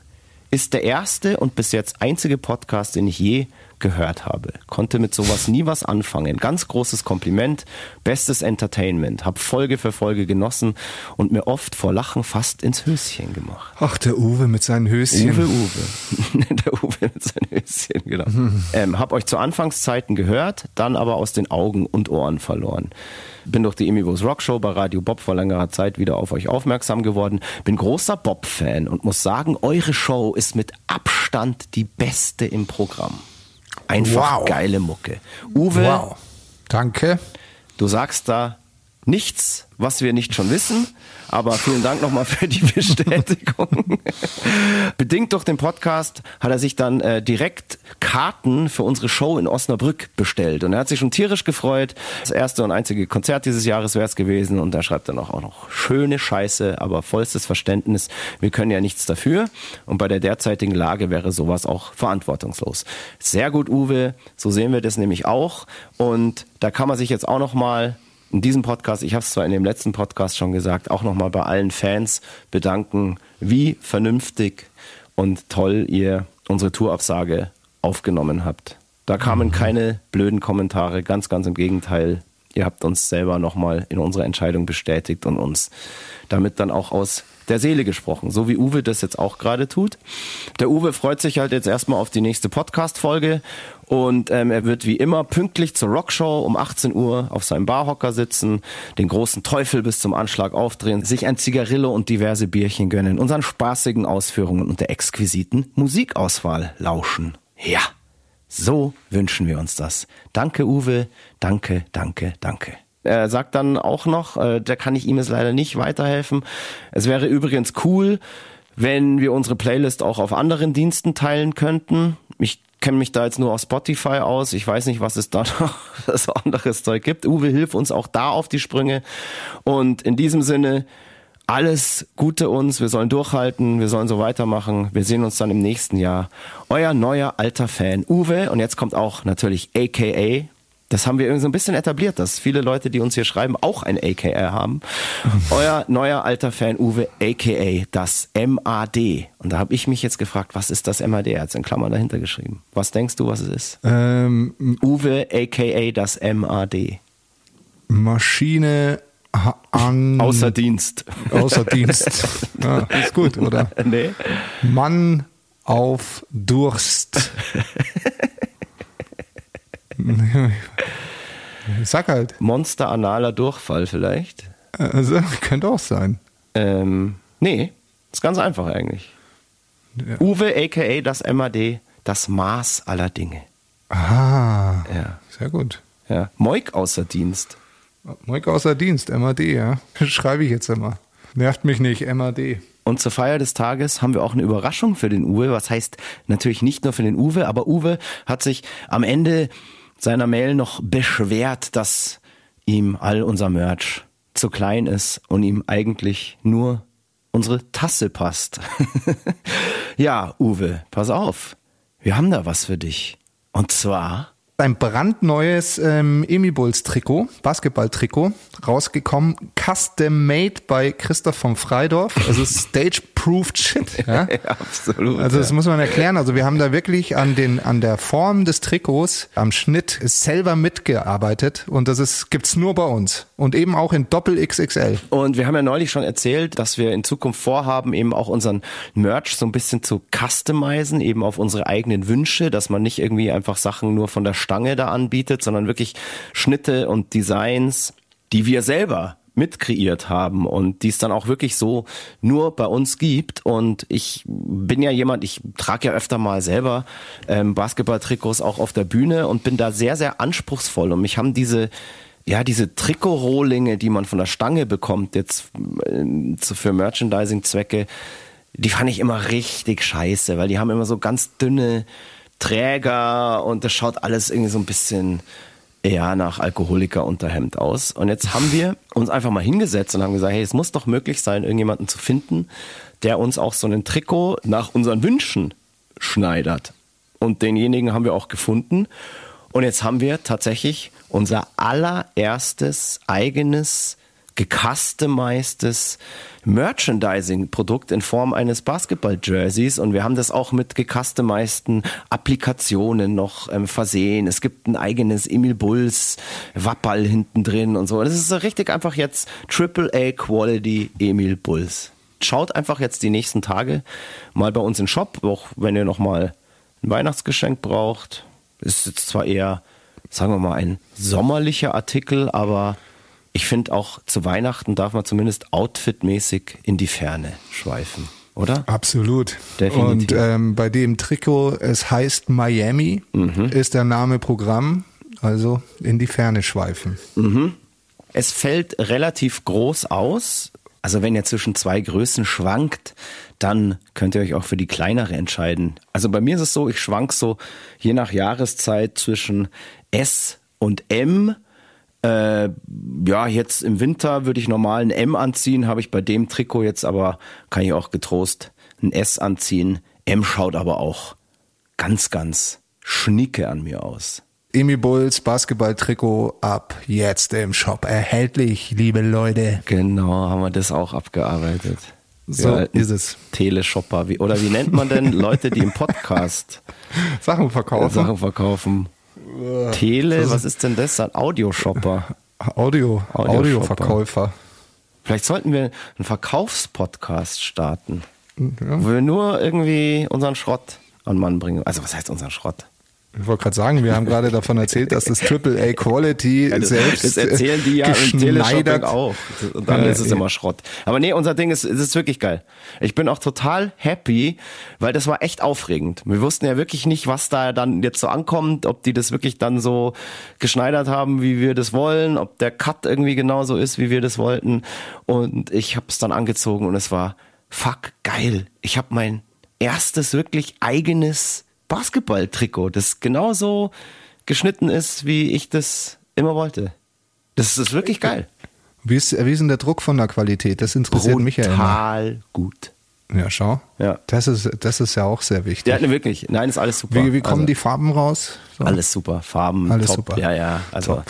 ist der erste und bis jetzt einzige Podcast, den ich je gehört habe. Konnte mit sowas nie was anfangen. Ganz großes Kompliment, bestes Entertainment. Hab Folge für Folge genossen und mir oft vor Lachen fast ins Höschen gemacht. Ach, der Uwe mit seinen Höschen. Uwe, Uwe. der Uwe mit seinen Höschen, genau. Ähm, hab euch zu Anfangszeiten gehört, dann aber aus den Augen und Ohren verloren. Bin durch die Emivos Rockshow bei Radio Bob vor längerer Zeit wieder auf euch aufmerksam geworden. Bin großer Bob-Fan und muss sagen, eure Show ist mit Abstand die beste im Programm. Einfach Wow. geile Mucke. Uwe, Wow. Danke. du sagst da nichts, was wir nicht schon wissen, aber vielen Dank nochmal für die Bestätigung. Bedingt durch den Podcast hat er sich dann äh, direkt Karten für unsere Show in Osnabrück bestellt und er hat sich schon tierisch gefreut. Das erste und einzige Konzert dieses Jahres wäre es gewesen und da schreibt er noch auch noch schöne Scheiße, aber vollstes Verständnis. Wir können ja nichts dafür und bei der derzeitigen Lage wäre sowas auch verantwortungslos. Sehr gut, Uwe. So sehen wir das nämlich auch und da kann man sich jetzt auch noch mal in diesem Podcast, ich habe es zwar in dem letzten Podcast schon gesagt, auch nochmal bei allen Fans bedanken, wie vernünftig und toll ihr unsere Tourabsage aufgenommen habt. Da kamen keine blöden Kommentare, ganz, ganz im Gegenteil. Ihr habt uns selber nochmal in unserer Entscheidung bestätigt und uns damit dann auch aus der Seele gesprochen, so wie Uwe das jetzt auch gerade tut. Der Uwe freut sich halt jetzt erstmal auf die nächste Podcast-Folge und ähm, er wird wie immer pünktlich zur Rockshow um 18 Uhr auf seinem Barhocker sitzen, den großen Teufel bis zum Anschlag aufdrehen, sich ein Zigarillo und diverse Bierchen gönnen, unseren spaßigen Ausführungen und der exquisiten Musikauswahl lauschen. Ja, so wünschen wir uns das. Danke, Uwe. Danke, danke, danke. Er sagt dann auch noch, äh, da kann ich ihm jetzt leider nicht weiterhelfen. Es wäre übrigens cool, wenn wir unsere Playlist auch auf anderen Diensten teilen könnten. Kenne mich da jetzt nur auf Spotify aus. Ich weiß nicht, was es da noch so anderes Zeug gibt. Uwe, hilf uns auch da auf die Sprünge. Und in diesem Sinne, alles Gute uns. Wir sollen durchhalten. Wir sollen so weitermachen. Wir sehen uns dann im nächsten Jahr. Euer neuer alter Fan Uwe. Und jetzt kommt auch natürlich AKA. Das haben wir irgendwie so ein bisschen etabliert, dass viele Leute, die uns hier schreiben, auch ein AKA haben. Euer neuer alter Fan Uwe, AKA das MAD. Und da habe ich mich jetzt gefragt, was ist das MAD? Er hat es in Klammern dahinter geschrieben. Was denkst du, was es ist? Ähm, Uwe, AKA das MAD. Maschine an. Außer Dienst. Außer Dienst. Ja, ist gut, oder? nee. Mann auf Durst. Sag halt. Monster analer Durchfall vielleicht. Also, könnte auch sein. Ähm, nee, ist ganz einfach eigentlich. Uwe, aka das MAD, das Maß aller Dinge. Ah, Ja. sehr gut. ja. Moik außer Dienst. Moik außer Dienst, MAD, ja. Schreibe ich jetzt immer. Nervt mich nicht, MAD. Und zur Feier des Tages haben wir auch eine Überraschung für den Uwe. Was heißt natürlich nicht nur für den Uwe, aber Uwe hat sich am Ende seiner Mail noch beschwert, dass ihm all unser Merch zu klein ist und ihm eigentlich nur unsere Tasse passt. ja, Uwe, pass auf. Wir haben da was für dich. Und zwar Ein brandneues ähm, Emi Bulls Trikot, Basketball-Trikot, rausgekommen, custom made bei Christoph von Freidorf, also stage-proofed shit. Ja? absolut. Also das muss man erklären. Also wir haben da wirklich an den an der Form des Trikots, am Schnitt selber mitgearbeitet und das ist gibt's nur bei uns und eben auch in Doppel XXL. Und wir haben ja neulich schon erzählt, dass wir in Zukunft vorhaben, eben auch unseren Merch so ein bisschen zu customizen, eben auf unsere eigenen Wünsche, dass man nicht irgendwie einfach Sachen nur von der Stange da anbietet, sondern wirklich Schnitte und Designs, die wir selber mitkreiert haben und die es dann auch wirklich so nur bei uns gibt. Und ich bin ja jemand, ich trage ja öfter mal selber ähm, Basketball-Trikots auch auf der Bühne und bin da sehr, sehr anspruchsvoll. Und mich haben diese ja, diese Trikotrohlinge, die man von der Stange bekommt, jetzt äh, zu- für Merchandising-Zwecke, die fand ich immer richtig scheiße, weil die haben immer so ganz dünne Träger und das schaut alles irgendwie so ein bisschen eher nach Alkoholiker-Unterhemd aus. Und jetzt haben wir uns einfach mal hingesetzt und haben gesagt, hey, es muss doch möglich sein, irgendjemanden zu finden, der uns auch so ein Trikot nach unseren Wünschen schneidert. Und denjenigen haben wir auch gefunden. Und jetzt haben wir tatsächlich unser allererstes eigenes gecustomized Merchandising-Produkt in Form eines Basketball-Jerseys und wir haben das auch mit gecustomizeden Applikationen noch ähm, versehen. Es gibt ein eigenes Emil Bulls Wappal hinten drin und so. Es ist richtig einfach jetzt AAA Quality Emil Bulls. Schaut einfach jetzt die nächsten Tage mal bei uns im Shop, auch wenn ihr noch mal ein Weihnachtsgeschenk braucht. Ist jetzt zwar eher, sagen wir mal, ein sommerlicher Artikel, aber ich finde auch zu Weihnachten darf man zumindest outfitmäßig in die Ferne schweifen, oder? Absolut. Definitiv. Und ähm, bei dem Trikot, es heißt Miami, Mhm. ist der Name Programm, also in die Ferne schweifen. Es fällt relativ groß aus. Also wenn ihr zwischen zwei Größen schwankt, dann könnt ihr euch auch für die kleinere entscheiden. Also bei mir ist es so, ich schwank so je nach Jahreszeit zwischen S und M. Äh, ja, jetzt im Winter würde ich normal ein M anziehen, habe ich bei dem Trikot jetzt aber, kann ich auch getrost ein S anziehen. M schaut aber auch ganz, ganz schnicke an mir aus. Emil Bulls Basketball-Trikot ab jetzt im Shop erhältlich, liebe Leute. Genau, haben wir das auch abgearbeitet. So ist es. Teleshopper, wie, oder wie nennt man denn Leute, die im Podcast Sachen verkaufen. Sachen verkaufen? Tele, was ist denn das? Ein Audioshopper. Audio. Audioverkäufer. Vielleicht sollten wir einen Verkaufspodcast starten, Ja. wo wir nur irgendwie unseren Schrott an Mann bringen. Also was heißt unseren Schrott? Ich wollte gerade sagen, wir haben gerade davon erzählt, dass das AAA Quality das, selbst das erzählen die ja im. Teleshopping auch. Und dann Ja, ist es immer Schrott. Aber nee, unser Ding ist, es ist wirklich geil. Ich bin auch total happy, weil das war echt aufregend. Wir wussten ja wirklich nicht, was da dann jetzt so ankommt, ob die das wirklich dann so geschneidert haben, wie wir das wollen, ob der Cut irgendwie genauso ist, wie wir das wollten. Und ich habe es dann angezogen und es war fuck geil. Ich habe mein erstes wirklich eigenes Basketball-Trikot, das genauso geschnitten ist, wie ich das immer wollte. Das ist wirklich geil. Wie ist, wie ist denn der Druck von der Qualität? Das interessiert mich ja immer. Total gut. Ja, schau. Ja. Das ist, das ist ja auch sehr wichtig. Ja, ne, wirklich. Nein, ist alles super. wie, wie kommen also, die Farben raus? So. Alles super. Farben, Alles top. super. Ja, ja. Also Top.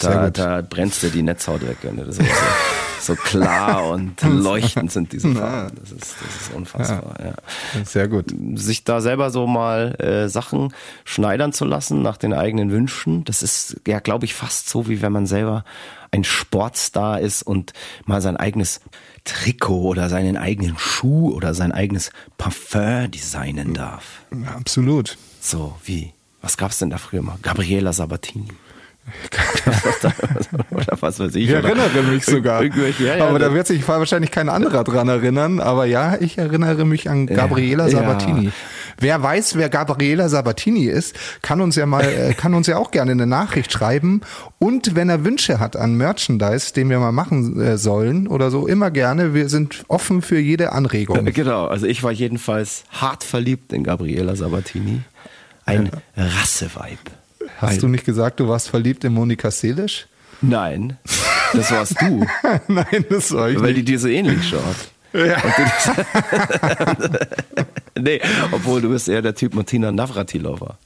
Da, da brennst dir die Netzhaut weg, wenn du das so, so klar und leuchtend sind diese Farben. Das ist, das ist unfassbar. Ja. Sehr gut. sich da selber so mal äh, Sachen schneidern zu lassen nach den eigenen Wünschen. Das ist ja, glaube ich, fast so, wie wenn man selber ein Sportstar ist und mal sein eigenes Trikot oder seinen eigenen Schuh oder sein eigenes Parfum designen darf. Ja, absolut. So, wie? Was gab's denn da früher mal? Gabriela Sabatini. oder was weiß ich. Ich erinnere mich sogar. Ja, ja, aber da wird sich wahrscheinlich kein anderer dran erinnern. Aber ja, ich erinnere mich an Gabriela Ja. Sabatini. Wer weiß, wer Gabriela Sabatini ist, kann uns ja mal, äh, kann uns ja auch gerne eine Nachricht schreiben. Und wenn er Wünsche hat an Merchandise, den wir mal machen äh, sollen oder so, immer gerne. Wir sind offen für jede Anregung. Genau, also ich war jedenfalls hart verliebt in Gabriela Sabatini. Ein Rasseweib. Hast du nicht gesagt, du warst verliebt in Monika Selisch? Nein, das warst du, Nein, das war ich weil nicht. die dir so ähnlich schaut. Ja. Nee, obwohl du bist eher der Typ Martina Navratilova.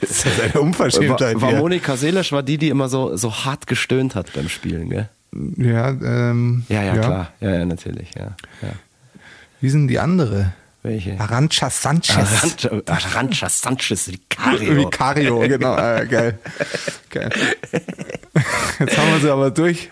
Das ist ja eine Unverschämtheit War, war. Monika Seelisch war die, die immer so, so hart gestöhnt hat beim Spielen, gell? Ja, ähm, Ja, ja, klar. Ja, ja, natürlich, ja. ja. Wie sind die andere? Welche? Arancha Sanchez. Arancha, Arancha Sanchez Vicario. Vicario, genau. Äh, geil. geil. Jetzt haben wir sie aber durch.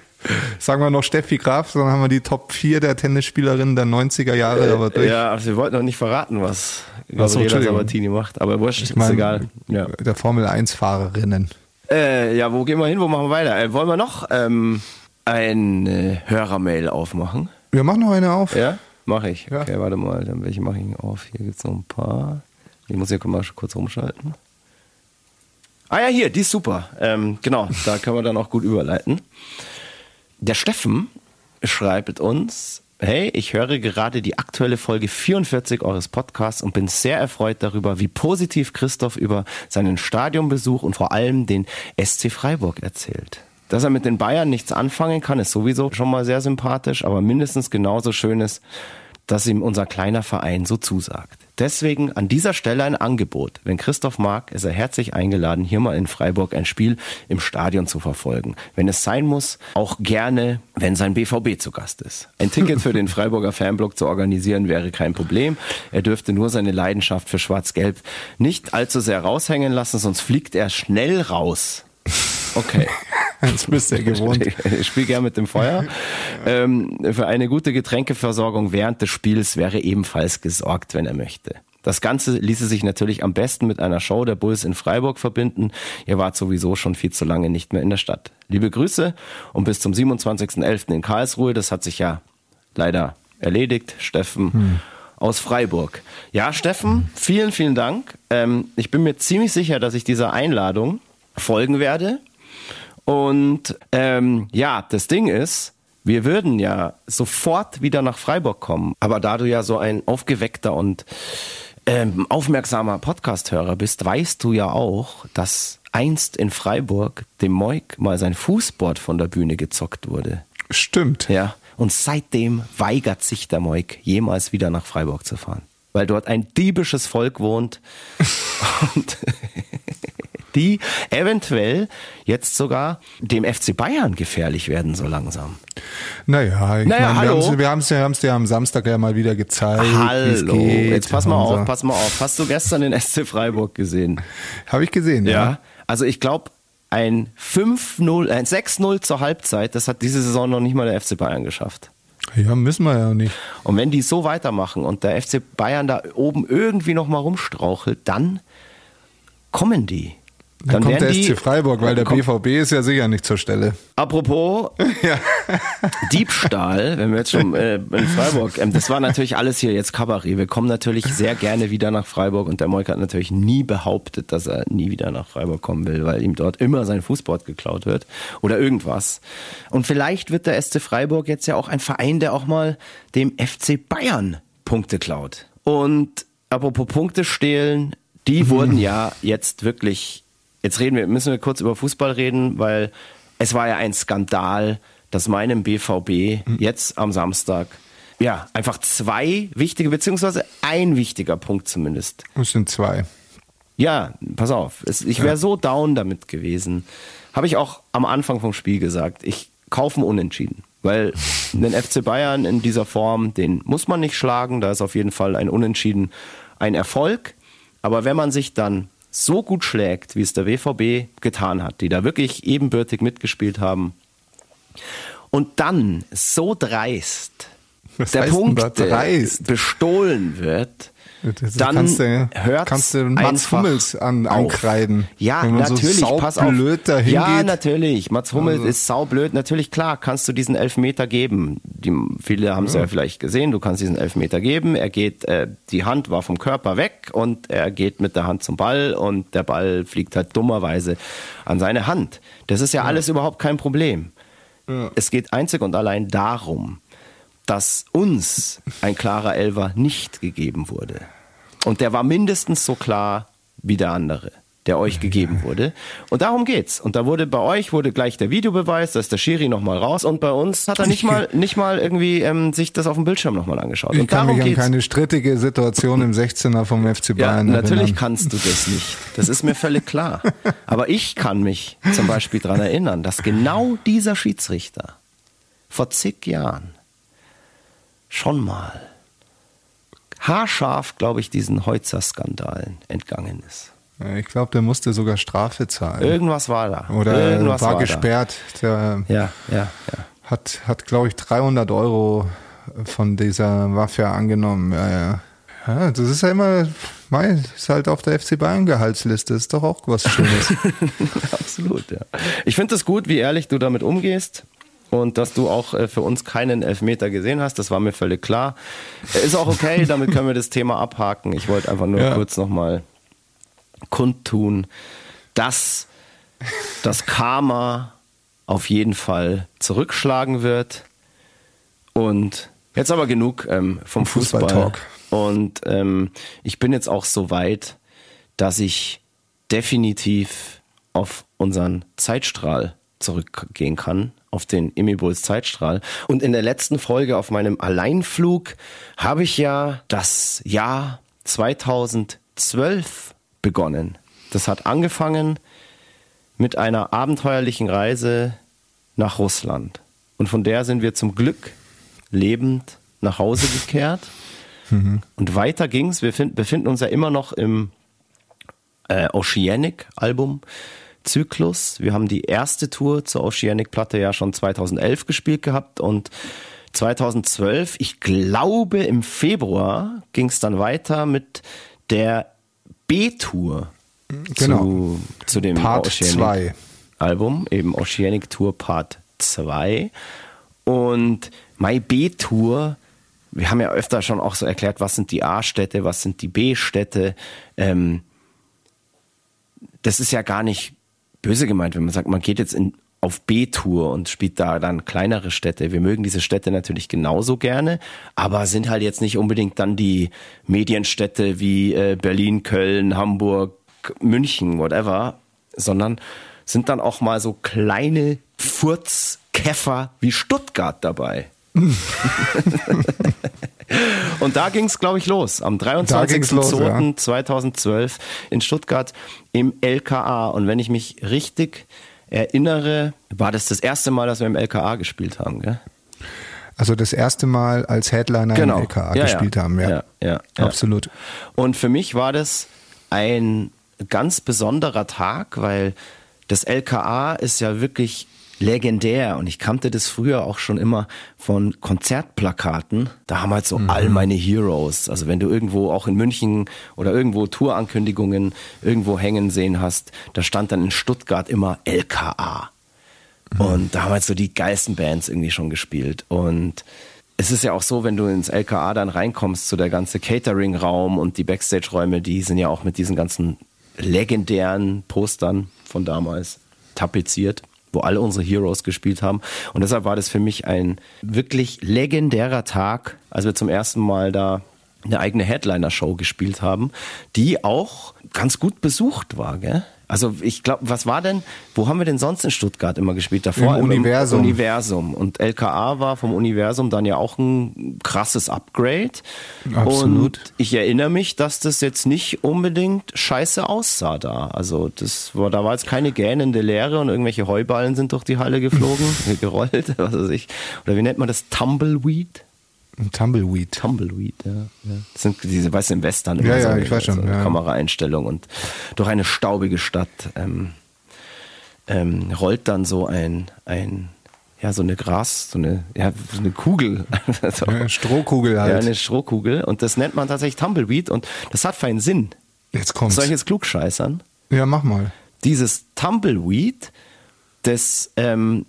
Sagen wir noch Steffi Graf, dann haben wir die Top 4 der Tennisspielerinnen der 90er Jahre aber durch. Ja, aber wir wollten noch nicht verraten, was Gabriela. Sabatini macht. Aber wurscht, Ich ist meine, egal. Ja. Der Formel 1 Fahrerinnen. Äh, ja, wo gehen wir hin? Wo machen wir weiter? Äh, wollen wir noch ähm, ein äh, Hörermail aufmachen? Wir machen noch eine auf. Ja? Mache ich. Ja. Okay, warte mal. Dann welche mache ich auf? Hier gibt es noch ein paar. Ich muss hier mal kurz rumschalten. Ah ja, hier, die ist super. Ähm, genau, da können wir dann auch gut überleiten. Der Steffen schreibt uns, hey, ich höre gerade die aktuelle Folge 44 eures Podcasts und bin sehr erfreut darüber, wie positiv Christoph über seinen Stadionbesuch und vor allem den SC Freiburg erzählt. Dass er mit den Bayern nichts anfangen kann, ist sowieso schon mal sehr sympathisch, aber mindestens genauso schön ist, dass ihm unser kleiner Verein so zusagt. Deswegen an dieser Stelle ein Angebot. Wenn Christoph mag, ist er herzlich eingeladen, hier mal in Freiburg ein Spiel im Stadion zu verfolgen. Wenn es sein muss, auch gerne, wenn sein BVB zu Gast ist. Ein Ticket für den Freiburger Fanblock zu organisieren wäre kein Problem. Er dürfte nur seine Leidenschaft für Schwarz-Gelb nicht allzu sehr raushängen lassen, sonst fliegt er schnell raus. Okay. Das bist du ja gewohnt. Ich spiele gern mit dem Feuer. Ähm, für eine gute Getränkeversorgung während des Spiels wäre ebenfalls gesorgt, wenn er möchte. Das Ganze ließe sich natürlich am besten mit einer Show der Bulls in Freiburg verbinden. Ihr wart sowieso schon viel zu lange nicht mehr in der Stadt. Liebe Grüße und bis zum 27.11. in Karlsruhe. Das hat sich ja leider erledigt. Steffen hm. aus Freiburg. Ja, Steffen, vielen, vielen Dank. Ähm, ich bin mir ziemlich sicher, dass ich dieser Einladung folgen werde. Und ähm, ja, das Ding ist, wir würden ja sofort wieder nach Freiburg kommen. Aber da du ja so ein aufgeweckter und ähm, aufmerksamer Podcast-Hörer bist, weißt du ja auch, dass einst in Freiburg dem Moik mal sein Fußboard von der Bühne gezockt wurde. Stimmt. Ja. Und seitdem weigert sich der Moik, jemals wieder nach Freiburg zu fahren. Weil dort ein diebisches Volk wohnt. und die eventuell jetzt sogar dem FC Bayern gefährlich werden so langsam. Naja, ich naja, meine, hallo. wir haben es ja, ja am Samstag ja mal wieder gezeigt. Hallo, geht, jetzt pass mal auf, pass mal auf. Hast du gestern den SC Freiburg gesehen? Habe ich gesehen, ja. ja. Also ich glaube, ein 5-0, ein 6-0 zur Halbzeit, das hat diese Saison noch nicht mal der FC Bayern geschafft. Ja, müssen wir ja nicht. Und wenn die so weitermachen und der FC Bayern da oben irgendwie noch mal rumstrauchelt, dann kommen die. Dann, dann kommt der SC Freiburg, weil der BVB ist ja sicher nicht zur Stelle. Apropos ja. Diebstahl, wenn wir jetzt schon äh, in Freiburg, ähm, das war natürlich alles hier jetzt Kabarett. Wir kommen natürlich sehr gerne wieder nach Freiburg und der Moik hat natürlich nie behauptet, dass er nie wieder nach Freiburg kommen will, weil ihm dort immer sein Fußboard geklaut wird oder irgendwas. Und vielleicht wird der SC Freiburg jetzt ja auch ein Verein, der auch mal dem FC Bayern Punkte klaut. Und apropos Punkte stehlen, die wurden ja jetzt wirklich Jetzt reden wir, müssen wir kurz über Fußball reden, weil es war ja ein Skandal, dass meinem BVB mhm. jetzt am Samstag ja einfach zwei wichtige, beziehungsweise ein wichtiger Punkt zumindest. Es sind zwei. Ja, pass auf. ich wäre ja. so down damit gewesen. Habe ich auch am Anfang vom Spiel gesagt. Ich kaufe einen Unentschieden. Weil den FC Bayern in dieser Form, den muss man nicht schlagen. Da ist auf jeden Fall ein Unentschieden ein Erfolg. Aber wenn man sich dann so gut schlägt, wie es der WVB getan hat, die da wirklich ebenbürtig mitgespielt haben, und dann so dreist Was der Punkt bestohlen wird, das dann kannst du, hört kannst du Mats Hummels an, ankreiden. Ja, natürlich, so pass auf. Ja, natürlich. Mats Hummels also. ist saublöd. Natürlich, klar, kannst du diesen Elfmeter geben. Die, viele haben es ja. ja. vielleicht gesehen. Du kannst diesen Elfmeter geben. Er geht, äh, die Hand war vom Körper weg und er geht mit der Hand zum Ball und der Ball fliegt halt dummerweise an seine Hand. Das ist ja, ja. alles überhaupt kein Problem. Ja. Es geht einzig und allein darum, dass uns ein klarer Elver nicht gegeben wurde. Und der war mindestens so klar wie der andere, der euch gegeben wurde. Und darum geht's. Und da wurde bei euch wurde gleich der Videobeweis, da ist der Schiri nochmal raus. Und bei uns hat er nicht mal nicht mal irgendwie ähm, sich das auf dem Bildschirm nochmal angeschaut. Ich und kann darum mich an geht's. keine strittige Situation im 16er vom FC Bayern ja, Natürlich kannst du das nicht. Das ist mir völlig klar. Aber ich kann mich zum Beispiel daran erinnern, dass genau dieser Schiedsrichter vor zig Jahren schon mal haarscharf, glaube ich, diesen Heutzer-Skandalen entgangen ist. Ich glaube, der musste sogar Strafe zahlen. Irgendwas war da. Oder Irgendwas war, war gesperrt. Der ja, ja, ja. Hat, hat glaube ich, 300 Euro von dieser Waffe angenommen. Ja, ja. Ja, das ist ja immer, mei, ist halt auf der FC Bayern Gehaltsliste, ist doch auch was Schönes. Absolut, ja. Ich finde es gut, wie ehrlich du damit umgehst und dass du auch äh, für uns keinen Elfmeter gesehen hast, das war mir völlig klar. Ist auch okay, damit können wir das Thema abhaken. Ich wollte einfach nur ja. kurz nochmal kundtun, dass das Karma auf jeden Fall zurückschlagen wird. Und jetzt aber genug ähm, vom Fußball. Fußball Und ähm, ich bin jetzt auch so weit, dass ich definitiv auf unseren Zeitstrahl zurückgehen kann auf den Emil Bulls Zeitstrahl. Und in der letzten Folge auf meinem Alleinflug habe ich ja das Jahr 2012 begonnen. Das hat angefangen mit einer abenteuerlichen Reise nach Russland. Und von der sind wir zum Glück lebend nach Hause gekehrt. Mhm. Und weiter ging's. Wir find, befinden uns ja immer noch im äh, Oceanic-Album. Zyklus. Wir haben die erste Tour zur Oceanic-Platte ja schon 2011 gespielt gehabt und 2012, ich glaube im Februar, ging es dann weiter mit der B-Tour genau. zu, zu dem Part Oceanic Album, eben Oceanic Tour Part 2. Und My B-Tour, wir haben ja öfter schon auch so erklärt, was sind die A-Städte, was sind die B-Städte. Ähm, das ist ja gar nicht böse gemeint, wenn man sagt, man geht jetzt in, auf B-Tour und spielt da dann kleinere Städte. Wir mögen diese Städte natürlich genauso gerne, aber sind halt jetzt nicht unbedingt dann die Medienstädte wie äh, Berlin, Köln, Hamburg, München, whatever, sondern sind dann auch mal so kleine Furzkäfer wie Stuttgart dabei. Und da ging es, glaube ich, los. Am 23.02.2012 ja. in Stuttgart im LKA. Und wenn ich mich richtig erinnere, war das das erste Mal, dass wir im LKA gespielt haben, gell? Also das erste Mal als Headliner genau. im LKA ja, gespielt ja. haben, ja. ja. Ja, Absolut. Und für mich war das ein ganz besonderer Tag, weil das LKA ist ja wirklich legendär und ich kannte das früher auch schon immer von Konzertplakaten. Da haben halt so mhm. all meine Heroes. Also wenn du irgendwo auch in München oder irgendwo Tourankündigungen irgendwo hängen sehen hast, da stand dann in Stuttgart immer LKA. Mhm. Und da haben halt so die geilsten Bands irgendwie schon gespielt und es ist ja auch so, wenn du ins LKA dann reinkommst, so der ganze Catering-Raum und die Backstage-Räume, die sind ja auch mit diesen ganzen legendären Postern von damals tapeziert wo alle unsere Heroes gespielt haben. Und deshalb war das für mich ein wirklich legendärer Tag, als wir zum ersten Mal da eine eigene Headliner-Show gespielt haben, die auch ganz gut besucht war, gell? Also ich glaube, was war denn, wo haben wir denn sonst in Stuttgart immer gespielt? Davor Im, im Universum. Universum. Und LKA war vom Universum dann ja auch ein krasses Upgrade. Absolut. Und ich erinnere mich, dass das jetzt nicht unbedingt scheiße aussah da. Also das war, da war jetzt keine gähnende Leere und irgendwelche Heuballen sind durch die Halle geflogen, gerollt, was weiß ich. Oder wie nennt man das? Tumbleweed? Tumbleweed. Tumbleweed, ja. ja. Das sind diese, weißt du, im Western immer ja, ja, so, ich weiß schon, so ja. Kameraeinstellung und durch eine staubige Stadt ähm, ähm, rollt dann so ein, ein ja, so eine Gras, so eine, ja, so eine Kugel. so. Ja, Strohkugel halt. Ja, eine Strohkugel. Und das nennt man tatsächlich Tumbleweed und das hat feinen Sinn. Jetzt kommt's. Soll ich jetzt klugscheißern? Ja, mach mal. Dieses Tumbleweed, das ähm,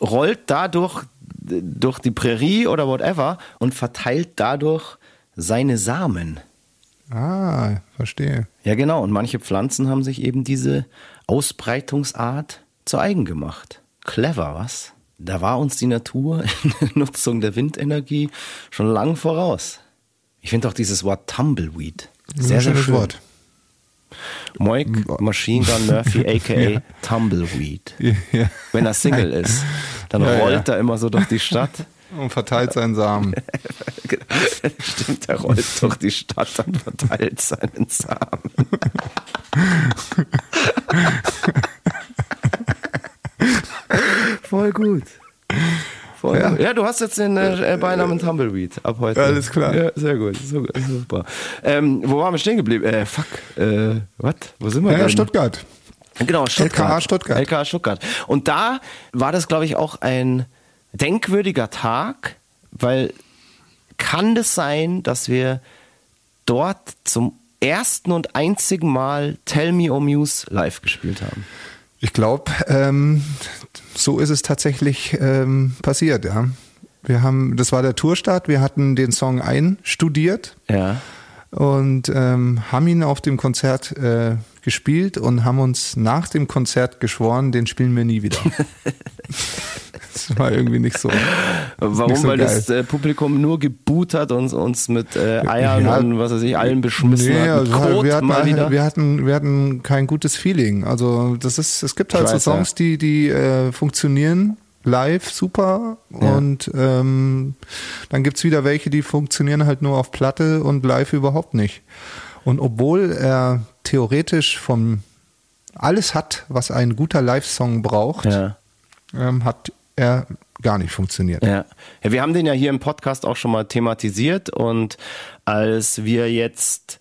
rollt dadurch durch die Prärie oder whatever und verteilt dadurch seine Samen. Ah, verstehe. Ja, genau. Und manche Pflanzen haben sich eben diese Ausbreitungsart zu eigen gemacht. Clever, was? Da war uns die Natur in der Nutzung der Windenergie schon lang voraus. Ich finde auch dieses Wort Tumbleweed sehr, sehr schön. Wort. Moik Machine Gun Murphy, aka ja. Tumbleweed. Ja. Wenn er Single ist, dann ja, rollt er immer so durch die Stadt. Und verteilt seinen Samen. Stimmt, er rollt durch die Stadt und verteilt seinen Samen. Voll gut. Voll ja. ja, du hast jetzt den äh, Beinamen Tumbleweed ab heute. Alles klar. Ja, sehr gut, super. Ähm, wo waren wir stehen geblieben? Äh, fuck, äh, was? Wo sind wir ja, denn? Stuttgart. Genau, Stuttgart. LKA Stuttgart. LKA Stuttgart. Und da war das, glaube ich, auch ein denkwürdiger Tag, weil kann das sein, dass wir dort zum ersten und einzigen Mal Tell Me O Muse live gespielt haben? Ich glaube, ähm, so ist es tatsächlich ähm, passiert, ja. Wir haben, das war der Tourstart, wir hatten den Song einstudiert. Ja. Und ähm, haben ihn auf dem Konzert äh, gespielt und haben uns nach dem Konzert geschworen, den spielen wir nie wieder. Das war irgendwie nicht so. Warum? nicht so Weil geil. das äh, Publikum nur geboot hat und uns mit äh, Eiern Ja. und was weiß ich, allen beschmissen hat. Mit also wir, hatten, wieder. wir hatten wir hatten kein gutes Feeling. Also das ist es gibt halt Ich so weiß, ja. Songs, die die äh, funktionieren live super Ja. und ähm, dann gibt's wieder welche, die funktionieren halt nur auf Platte und live überhaupt nicht. Und obwohl er theoretisch vom alles hat, was ein guter Live-Song braucht, ja. ähm, hat er gar nicht funktioniert. Ja. ja, wir haben den ja hier im Podcast auch schon mal thematisiert und als wir jetzt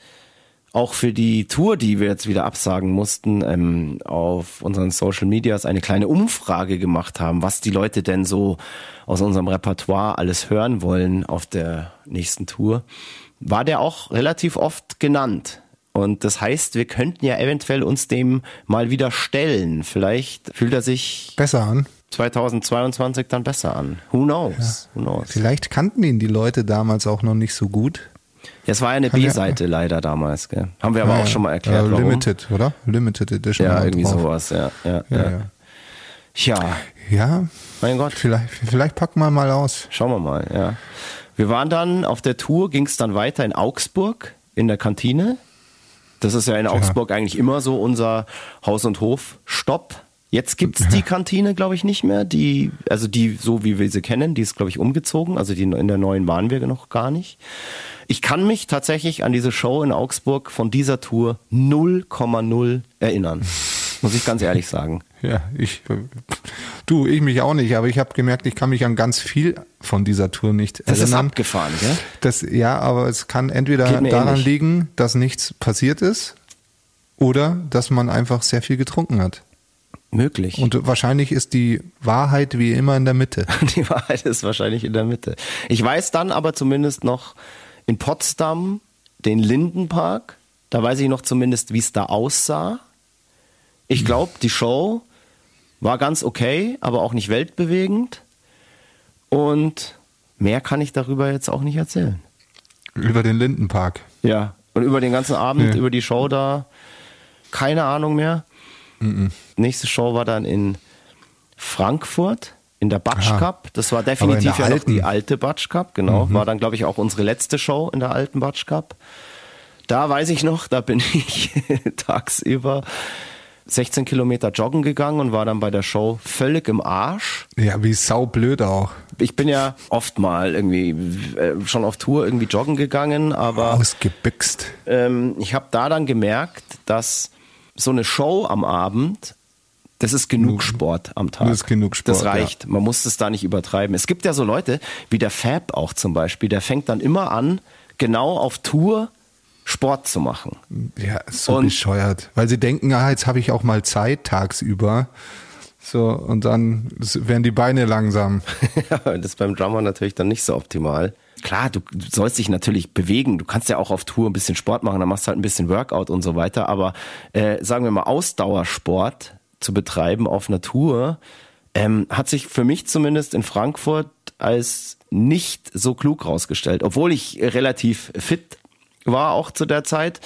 auch für die Tour, die wir jetzt wieder absagen mussten, ähm, auf unseren Social Medias eine kleine Umfrage gemacht haben, was die Leute denn so aus unserem Repertoire alles hören wollen auf der nächsten Tour, war der auch relativ oft genannt. Und das heißt, wir könnten ja eventuell uns dem mal wieder stellen. Vielleicht fühlt er sich Besser an. 2022 dann besser an. Who knows? Who knows? Vielleicht kannten ihn die Leute damals auch noch nicht so gut. Ja, es war ja eine Kann ja- B-Seite leider damals, gell? Haben wir aber Ja, auch schon mal erklärt, äh, warum. Limited, oder? Limited Edition. Ja, irgendwie drauf. sowas, ja. Ja, Ja, ja. ja. ja, ja, mein Gott. vielleicht, vielleicht packen wir mal aus. Schauen wir mal, ja. Wir waren dann auf der Tour, ging es dann weiter in Augsburg in der Kantine. Das ist ja in Augsburg eigentlich immer so unser Haus- und Hof-Stopp. Jetzt gibt's die Kantine, glaube ich, nicht mehr. Die, also die, so wie wir sie kennen, die ist, glaube ich, umgezogen. Also die, in der neuen waren wir noch gar nicht. Ich kann mich tatsächlich an diese Show in Augsburg von dieser Tour 0,0 erinnern. Muss ich ganz ehrlich sagen. Ja, ich, du, ich mich auch nicht, aber ich habe gemerkt, ich kann mich an ganz viel von dieser Tour nicht Das ist erinnern. abgefahren, gell? Das, ja, aber es kann entweder daran ähnlich. liegen, dass nichts passiert ist oder dass man einfach sehr viel getrunken hat. Möglich. Und wahrscheinlich ist die Wahrheit wie immer in der Mitte. Die Wahrheit ist wahrscheinlich in der Mitte. Ich weiß dann aber zumindest noch in Potsdam den Lindenpark. Da weiß ich noch zumindest, wie es da aussah. Ich glaube, die Show war ganz okay, aber auch nicht weltbewegend. Und mehr kann ich darüber jetzt auch nicht erzählen. Über den Lindenpark. Ja. Und über den ganzen Abend, Nee. über die Show da, keine Ahnung mehr. Nächste Show war dann in Frankfurt in der Batsch Aha. Cup. Das war definitiv ja noch die alte Batsch Cup, genau. War dann, glaube ich, auch unsere letzte Show in der alten Batsch Cup. Da weiß ich noch, da bin ich tagsüber 16 Kilometer joggen gegangen und war dann bei der Show völlig im Arsch. Ja, wie saublöd auch. Ich bin ja oft mal irgendwie äh, schon auf Tour irgendwie joggen gegangen, aber Ausgebüxt. ähm, ich habe da dann gemerkt, dass so eine Show am Abend, das ist genug Sport am Tag. Das ist genug Sport, Das reicht. Man muss es da nicht übertreiben. Es gibt ja so Leute, wie der Fab auch zum Beispiel, der fängt dann immer an, genau auf Tour Sport zu machen. Ja, so Und- bescheuert. Weil sie denken, ah, jetzt habe ich auch mal Zeit tagsüber. So, und dann werden die Beine langsam. Ja, das ist beim Drummer natürlich dann nicht so optimal. Klar, du sollst dich natürlich bewegen. Du kannst ja auch auf Tour ein bisschen Sport machen, dann machst du halt ein bisschen Workout und so weiter. Aber äh, sagen wir mal, Ausdauersport zu betreiben auf Tour ähm, hat sich für mich zumindest in Frankfurt als nicht so klug rausgestellt. Obwohl ich relativ fit war auch zu der Zeit,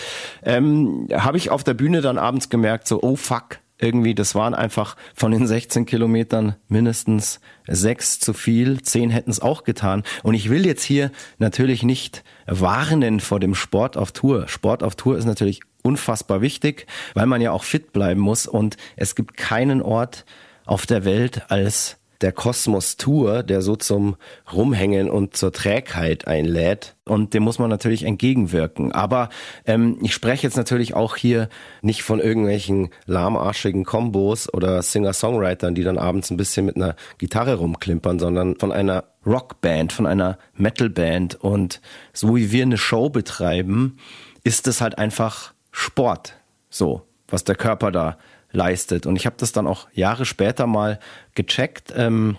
ähm, habe ich auf der Bühne dann abends gemerkt, so, oh fuck, irgendwie, das waren einfach von den 16 Kilometern mindestens sechs zu viel, zehn hätten es auch getan. Und ich will jetzt hier natürlich nicht warnen vor dem Sport auf Tour. Sport auf Tour ist natürlich unfassbar wichtig, weil man ja auch fit bleiben muss und es gibt keinen Ort auf der Welt als der Kosmos Tour, der so zum Rumhängen und zur Trägheit einlädt. Und dem muss man natürlich entgegenwirken. Aber ähm, ich spreche jetzt natürlich auch hier nicht von irgendwelchen lahmarschigen Kombos oder Singer-Songwritern, die dann abends ein bisschen mit einer Gitarre rumklimpern, sondern von einer Rockband, von einer Metalband. Und so wie wir eine Show betreiben, ist es halt einfach Sport. So, was der Körper da leistet. Und ich habe das dann auch Jahre später mal gecheckt. Ähm,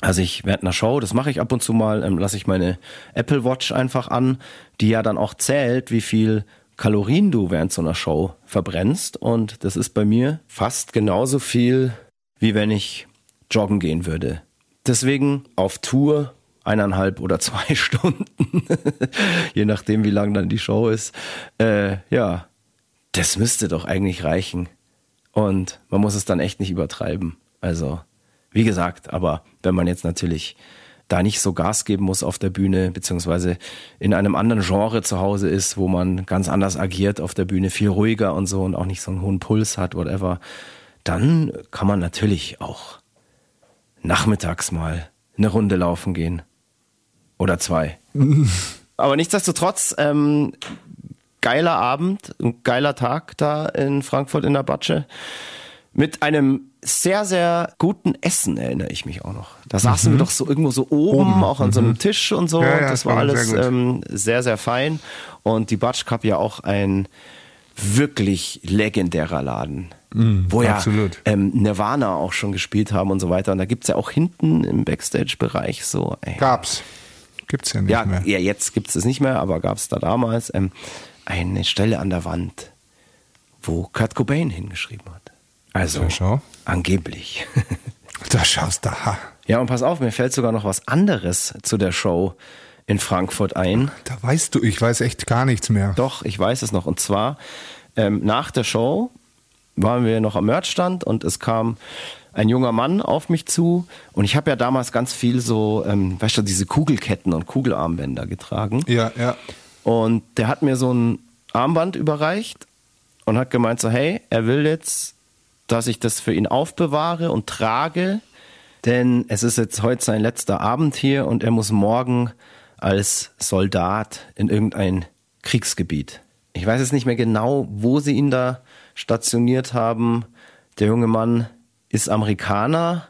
also ich während einer Show, das mache ich ab und zu mal, ähm, lasse ich meine Apple Watch einfach an, die ja dann auch zählt, wie viel Kalorien du während so einer Show verbrennst. Und das ist bei mir fast genauso viel, wie wenn ich joggen gehen würde. Deswegen auf Tour eineinhalb oder zwei Stunden, je nachdem, wie lang dann die Show ist. Äh, ja, das müsste doch eigentlich reichen. Und man muss es dann echt nicht übertreiben. Also Wie gesagt, aber wenn man jetzt natürlich da nicht so Gas geben muss auf der Bühne, beziehungsweise in einem anderen Genre zu Hause ist, wo man ganz anders agiert auf der Bühne, viel ruhiger und so und auch nicht so einen hohen Puls hat, whatever, dann kann man natürlich auch nachmittags mal eine Runde laufen gehen. Oder zwei. Aber nichtsdestotrotz, ähm, geiler Abend, ein geiler Tag da in Frankfurt in der Batsche. Mit einem sehr, sehr guten Essen erinnere ich mich auch noch. Da saßen wir doch so irgendwo so oben, oben. auch an so einem mhm. Tisch und so. Ja, ja, das war alles sehr, ähm, sehr, sehr fein. Und die Batsch Cup ja auch ein wirklich legendärer Laden. Mm, wo ja ähm, Nirvana auch schon gespielt haben und so weiter. Und da gibt es ja auch hinten im Backstage-Bereich so. Ey. Gab's. Gibt's ja nicht ja, mehr. Ja, jetzt gibt es es nicht mehr, aber gab es da damals ähm, eine Stelle an der Wand, wo Kurt Cobain hingeschrieben hat. Also angeblich. da schaust da. Ja, und pass auf, mir fällt sogar noch was anderes zu der Show in Frankfurt ein. Da weißt du, ich weiß echt gar nichts mehr. Doch, ich weiß es noch. Und zwar ähm, nach der Show waren wir noch am Merchstand und es kam ein junger Mann auf mich zu und ich habe ja damals ganz viel so, ähm, weißt du, diese Kugelketten und Kugelarmbänder getragen. Ja, ja. Und der hat mir so ein Armband überreicht und hat gemeint so, hey, er will jetzt, dass ich das für ihn aufbewahre und trage, denn es ist jetzt heute sein letzter Abend hier und er muss morgen als Soldat in irgendein Kriegsgebiet. Ich weiß jetzt nicht mehr genau, wo sie ihn da stationiert haben. Der junge Mann ist Amerikaner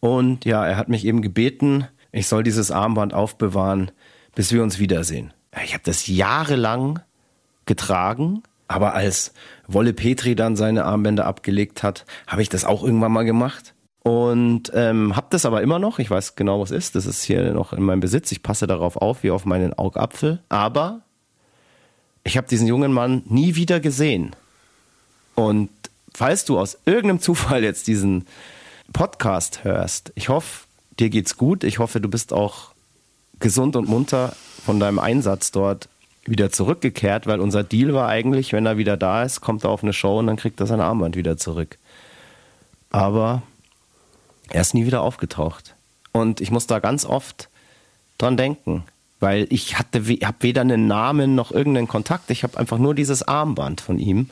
und ja, er hat mich eben gebeten, ich soll dieses Armband aufbewahren, bis wir uns wiedersehen. Ich habe das jahrelang getragen, aber als Wolle Petri dann seine Armbänder abgelegt hat, habe ich das auch irgendwann mal gemacht und ähm, habe das aber immer noch. Ich weiß genau, was ist. Das ist hier noch in meinem Besitz. Ich passe darauf auf wie auf meinen Augapfel. Aber ich habe diesen jungen Mann nie wieder gesehen. Und falls du aus irgendeinem Zufall jetzt diesen Podcast hörst, ich hoffe, dir geht's gut. Ich hoffe, du bist auch gesund und munter von deinem Einsatz dort wieder zurückgekehrt, weil unser Deal war eigentlich, wenn er wieder da ist, kommt er auf eine Show und dann kriegt er sein Armband wieder zurück. Aber er ist nie wieder aufgetaucht. Und ich muss da ganz oft dran denken, weil ich hatte, habe weder einen Namen noch irgendeinen Kontakt. Ich habe einfach nur dieses Armband von ihm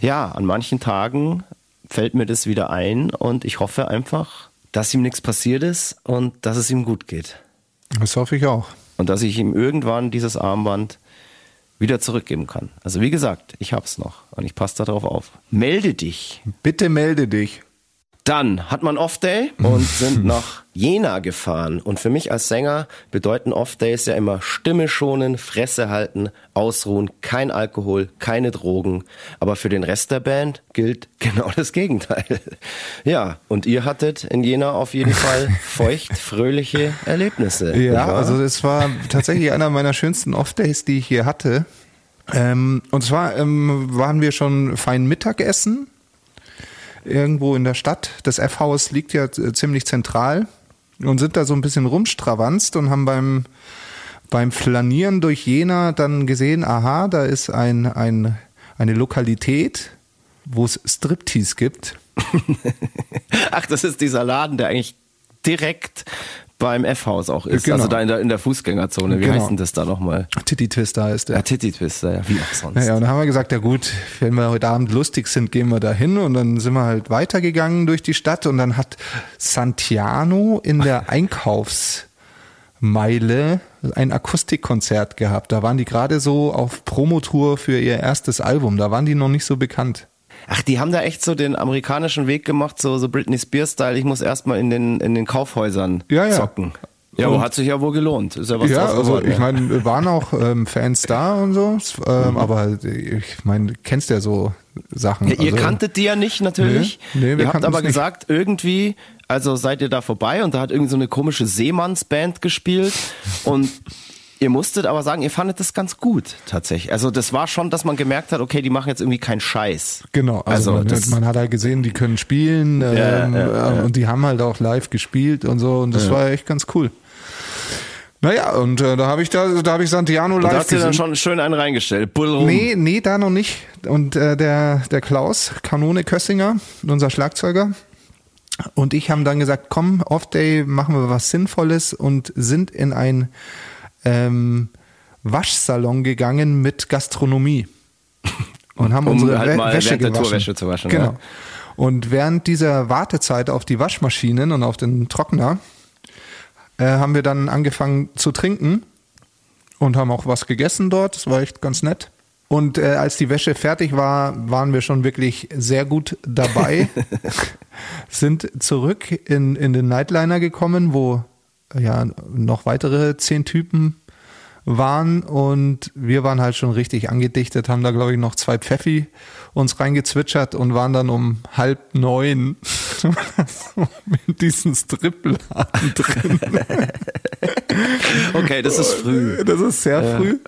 ja, an manchen Tagen fällt mir das wieder ein und ich hoffe einfach, dass ihm nichts passiert ist und dass es ihm gut geht. Das hoffe ich auch. Und dass ich ihm irgendwann dieses Armband wieder zurückgeben kann. Also wie gesagt, ich hab's noch und ich passe darauf auf. Melde dich. Bitte melde dich. Dann hat man Off-Day und sind nach Jena gefahren. Und für mich als Sänger bedeuten Off-Days ja immer Stimme schonen, Fresse halten, ausruhen, kein Alkohol, keine Drogen. Aber für den Rest der Band gilt genau das Gegenteil. Ja, und ihr hattet in Jena auf jeden Fall feucht, fröhliche Erlebnisse. Ja, also es war tatsächlich einer meiner schönsten Off-Days, die ich hier hatte. Ähm, und zwar ähm, waren wir schon fein Mittagessen irgendwo in der Stadt. Das F-Haus liegt ja ziemlich zentral und sind da so ein bisschen rumstravanzt und haben beim, beim Flanieren durch Jena dann gesehen, aha, da ist ein, ein, eine Lokalität, wo es Striptease gibt. Ach, das ist dieser Laden, der eigentlich direkt beim F-Haus auch ist. Genau. Also da in der, in der Fußgängerzone. Wie genau. heißt denn das da nochmal? Titty Twister ist der. Ja, Titty Twister, ja, wie auch sonst. Ja, und dann haben wir gesagt, ja gut, wenn wir heute Abend lustig sind, gehen wir da hin. Und dann sind wir halt weitergegangen durch die Stadt und dann hat Santiano in der Einkaufsmeile ein Akustikkonzert gehabt. Da waren die gerade so auf Promotour für ihr erstes Album. Da waren die noch nicht so bekannt. Ach, die haben da echt so den amerikanischen Weg gemacht, so, so Britney Spears-Style. Ich muss erstmal in den, in den Kaufhäusern ja, ja. zocken. Ja, aber hat sich ja wohl gelohnt. Ist ja was Ja, also geworden, ich meine, waren auch ähm, Fans da und so, ähm, mhm. aber ich meine, kennst ja so Sachen. Ja, ihr also, kanntet die ja nicht natürlich. Nee, nee, wir ihr habt aber gesagt, irgendwie, also seid ihr da vorbei und da hat irgendwie so eine komische Seemannsband gespielt und Ihr musstet aber sagen, ihr fandet das ganz gut tatsächlich. Also das war schon, dass man gemerkt hat, okay, die machen jetzt irgendwie keinen Scheiß. Genau, also, also man, man, hat halt gesehen, die können spielen ja, ähm, ja, ja. und die haben halt auch live gespielt und so und das war echt ganz cool. Naja, und äh, da habe ich da, da habe ich Santiano live. Da hast du dann schon schön einen reingestellt. Bull Nee, nee, da noch nicht. Und äh, der, der Klaus, Kanone Kössinger, unser Schlagzeuger, und ich haben dann gesagt, komm, Off-Day, machen wir was Sinnvolles und sind in ein ähm, Waschsalon gegangen mit Gastronomie. Und haben Um unsere halt Wä- Wäsche gewaschen. Zu waschen, Genau. ja. Und während dieser Wartezeit auf die Waschmaschinen und auf den Trockner äh, haben wir dann angefangen zu trinken und haben auch was gegessen dort. Das war echt ganz nett. Und äh, als die Wäsche fertig war, waren wir schon wirklich sehr gut dabei. sind zurück in, in den Nightliner gekommen, wo ja noch weitere zehn Typen waren und wir waren halt schon richtig angedichtet, haben da glaube ich noch zwei Pfeffi uns reingezwitschert und waren dann um halb neun in diesen Stripladen drin. Okay, das ist früh. Das ist sehr früh.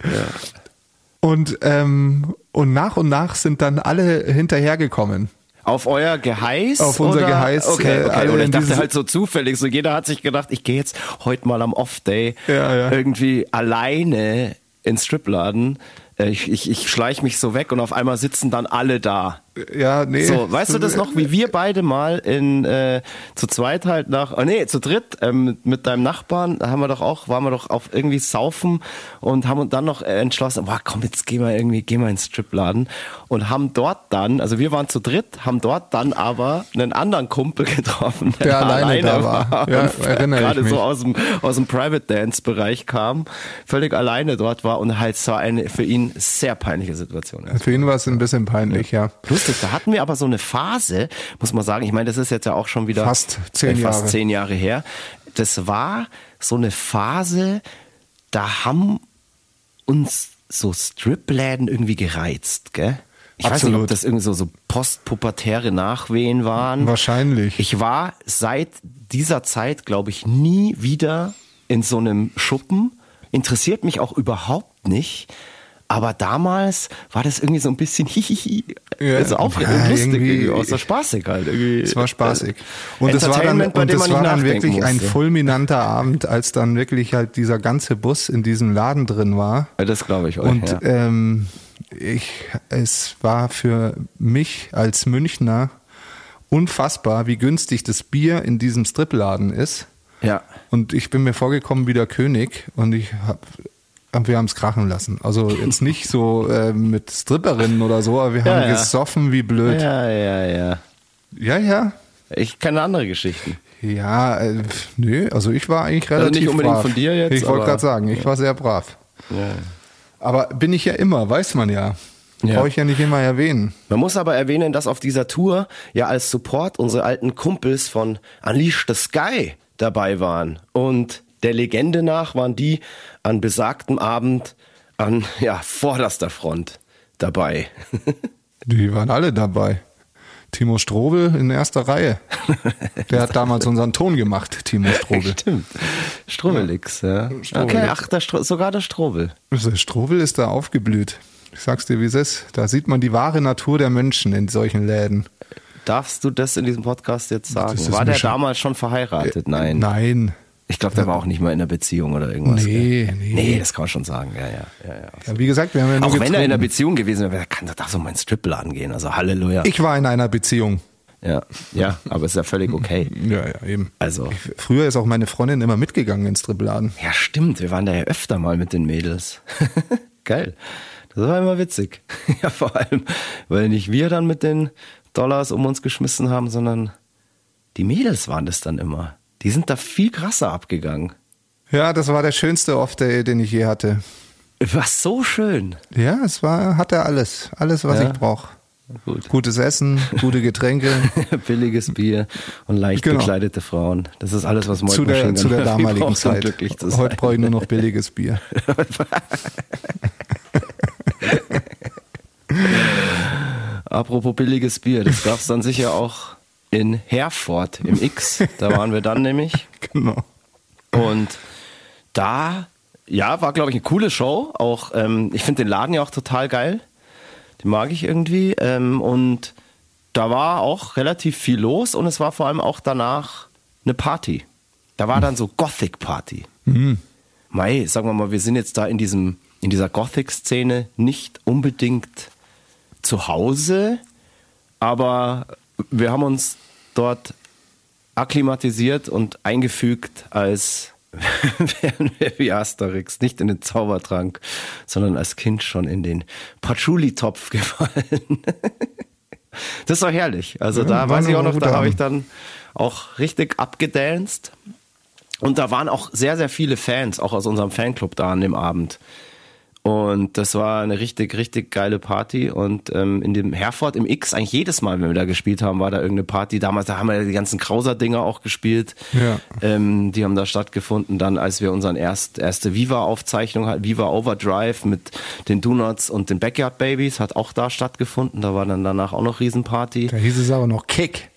Und, ähm, und nach und nach sind dann alle hinterhergekommen. Auf euer Geheiß? Auf unser oder? Geheiß, Okay, äh, okay. alle Und ich dachte halt so zufällig, so jeder hat sich gedacht, ich gehe jetzt heute mal am Off-Day Ja, ja. irgendwie alleine ins Stripladen. Äh, Ich, ich, ich schleich mich so weg und auf einmal sitzen dann alle da. Ja, nee. So, weißt du das noch, wie wir beide mal in äh, zu zweit halt nach, oh nee, zu dritt ähm, mit, deinem Nachbarn, da haben wir doch auch, waren wir doch auf irgendwie saufen und haben uns dann noch äh, entschlossen, boah, komm, jetzt gehen wir irgendwie, gehen wir ins Stripladen und haben dort dann, also wir waren zu dritt, haben dort dann aber einen anderen Kumpel getroffen, Der alleine da war. Ja, erinnere ich gerade mich. so aus dem aus dem Private Dance Bereich kam, völlig alleine dort war und halt es war eine für ihn sehr peinliche Situation. Für ihn war es ein bisschen peinlich, ja. Lustig, da hatten wir aber so eine Phase, muss man sagen, ich meine, das ist jetzt ja auch schon wieder Fast zehn äh, fast Jahre. zehn Jahre her. Das war so eine Phase, da haben uns so Stripläden irgendwie gereizt, gell? Ich weiß nicht, ob Absolut. das irgendwie so, so postpubertäre Nachwehen waren. Wahrscheinlich. Ich war seit dieser Zeit, glaube ich, nie wieder in so einem Schuppen. Interessiert mich auch überhaupt nicht. Aber damals war das irgendwie so ein bisschen hihihi. Ja. also aufregend Ja, lustig irgendwie- irgendwie. So spaßig halt. Irgendwie. Es war spaßig. Und es war dann, und man war dann wirklich ein musste. fulminanter Abend, als dann wirklich halt dieser ganze Bus in diesem Laden drin war. Ja, das glaube ich euch. Und ja. ähm, ich, es war für mich als Münchner unfassbar, wie günstig das Bier in diesem Stripladen ist. ja. Und ich bin mir vorgekommen wie der König und ich hab, wir haben es krachen lassen. Also jetzt nicht so äh, mit Stripperinnen oder so, aber wir Ja, haben ja. gesoffen wie blöd. Ja, ja, ja. Ja, ja. Ich kenne andere Geschichten. Ja, äh, nö, also ich war eigentlich relativ nicht unbedingt brav. von dir jetzt, Ich wollte gerade sagen, ich war sehr brav. Ja. Aber bin ich ja immer, weiß man ja. Ja. Brauche ich ja nicht immer erwähnen. Man muss aber erwähnen, dass auf dieser Tour ja als Support unsere alten Kumpels von Unleash the Sky dabei waren. Und der Legende nach waren die an besagtem Abend an ja, vorderster Front dabei. Die waren alle dabei. Timo Strobel in erster Reihe. Der hat damals unseren Ton gemacht, Timo Strobel. Stimmt. Strobelix, ja. Strobelix. Okay, ach, der Stro sogar der Strobel. Also Strobel ist da aufgeblüht. Ich sag's dir, wie es ist. Da sieht man die wahre Natur der Menschen in solchen Läden. Darfst du das in diesem Podcast jetzt sagen? War der damals schon verheiratet? Nein. Nein. Ich glaube, der war auch nicht mal in einer Beziehung oder irgendwas. Nee, gell? nee. Nee, das kann man schon sagen. Ja, ja, ja, ja. Ja, wie gesagt, wir haben ja nur Auch wenn er in einer getrunken. Beziehung gewesen wäre, kann er doch so mein Stripladen gehen. Also Halleluja. Ich war in einer Beziehung. ja, ja, aber ist ja völlig okay. Ja, ja, eben. Also, Früher ist auch meine Freundin immer mitgegangen ins Stripladen. ja, stimmt. Wir waren da ja öfter mal mit den Mädels. Geil. Das war immer witzig. ja, vor allem, weil nicht wir dann mit den Dollars um uns geschmissen haben, sondern die Mädels waren das dann immer. Die sind da viel krasser abgegangen. Ja, das war der schönste Off-Day, den ich je hatte. War so schön. Ja, es war, hatte alles. Alles, was Ja. ich brauche. Gut. Gutes Essen, gute Getränke. Billiges Bier und leicht Genau. bekleidete Frauen. Das ist alles, was zu, der, zu der damaligen Zeit. glücklich zu Heute brauche ich nur noch billiges Bier. Apropos billiges Bier, das gab's dann sicher auch in Herford im X. Da waren wir dann nämlich. Genau. Und da, ja, war, glaube ich, eine coole Show. Auch, ähm, ich finde den Laden ja auch total geil. Den mag ich irgendwie. Ähm, und da war auch relativ viel los und es war vor allem auch danach eine Party. Da war dann so Gothic-Party. Mai, sagen wir mal, wir sind jetzt da in diesem, in dieser Gothic-Szene nicht unbedingt zu Hause, aber wir haben uns dort akklimatisiert und eingefügt als wären wir wie Asterix, nicht in den Zaubertrank, sondern als Kind schon in den Patchouli-Topf gefallen. das doch herrlich. Also ja, da weiß ich auch noch, da habe ich dann auch richtig abgedanced. Und da waren auch sehr, sehr viele Fans, auch aus unserem Fanclub da an dem Abend. Und das war eine richtig, richtig geile Party. Und ähm, in dem Herford im X, eigentlich jedes Mal, wenn wir da gespielt haben, war da irgendeine Party. Damals, da haben wir die ganzen Krauser-Dinger auch gespielt. Ja. Ähm, die haben da stattgefunden. Dann, als wir unseren erst, erste Viva-Aufzeichnung hatten, Viva Overdrive mit den Donuts und den Backyard Babies, hat auch da stattgefunden. Da war dann danach auch noch Riesenparty. Da hieß es aber noch Kick.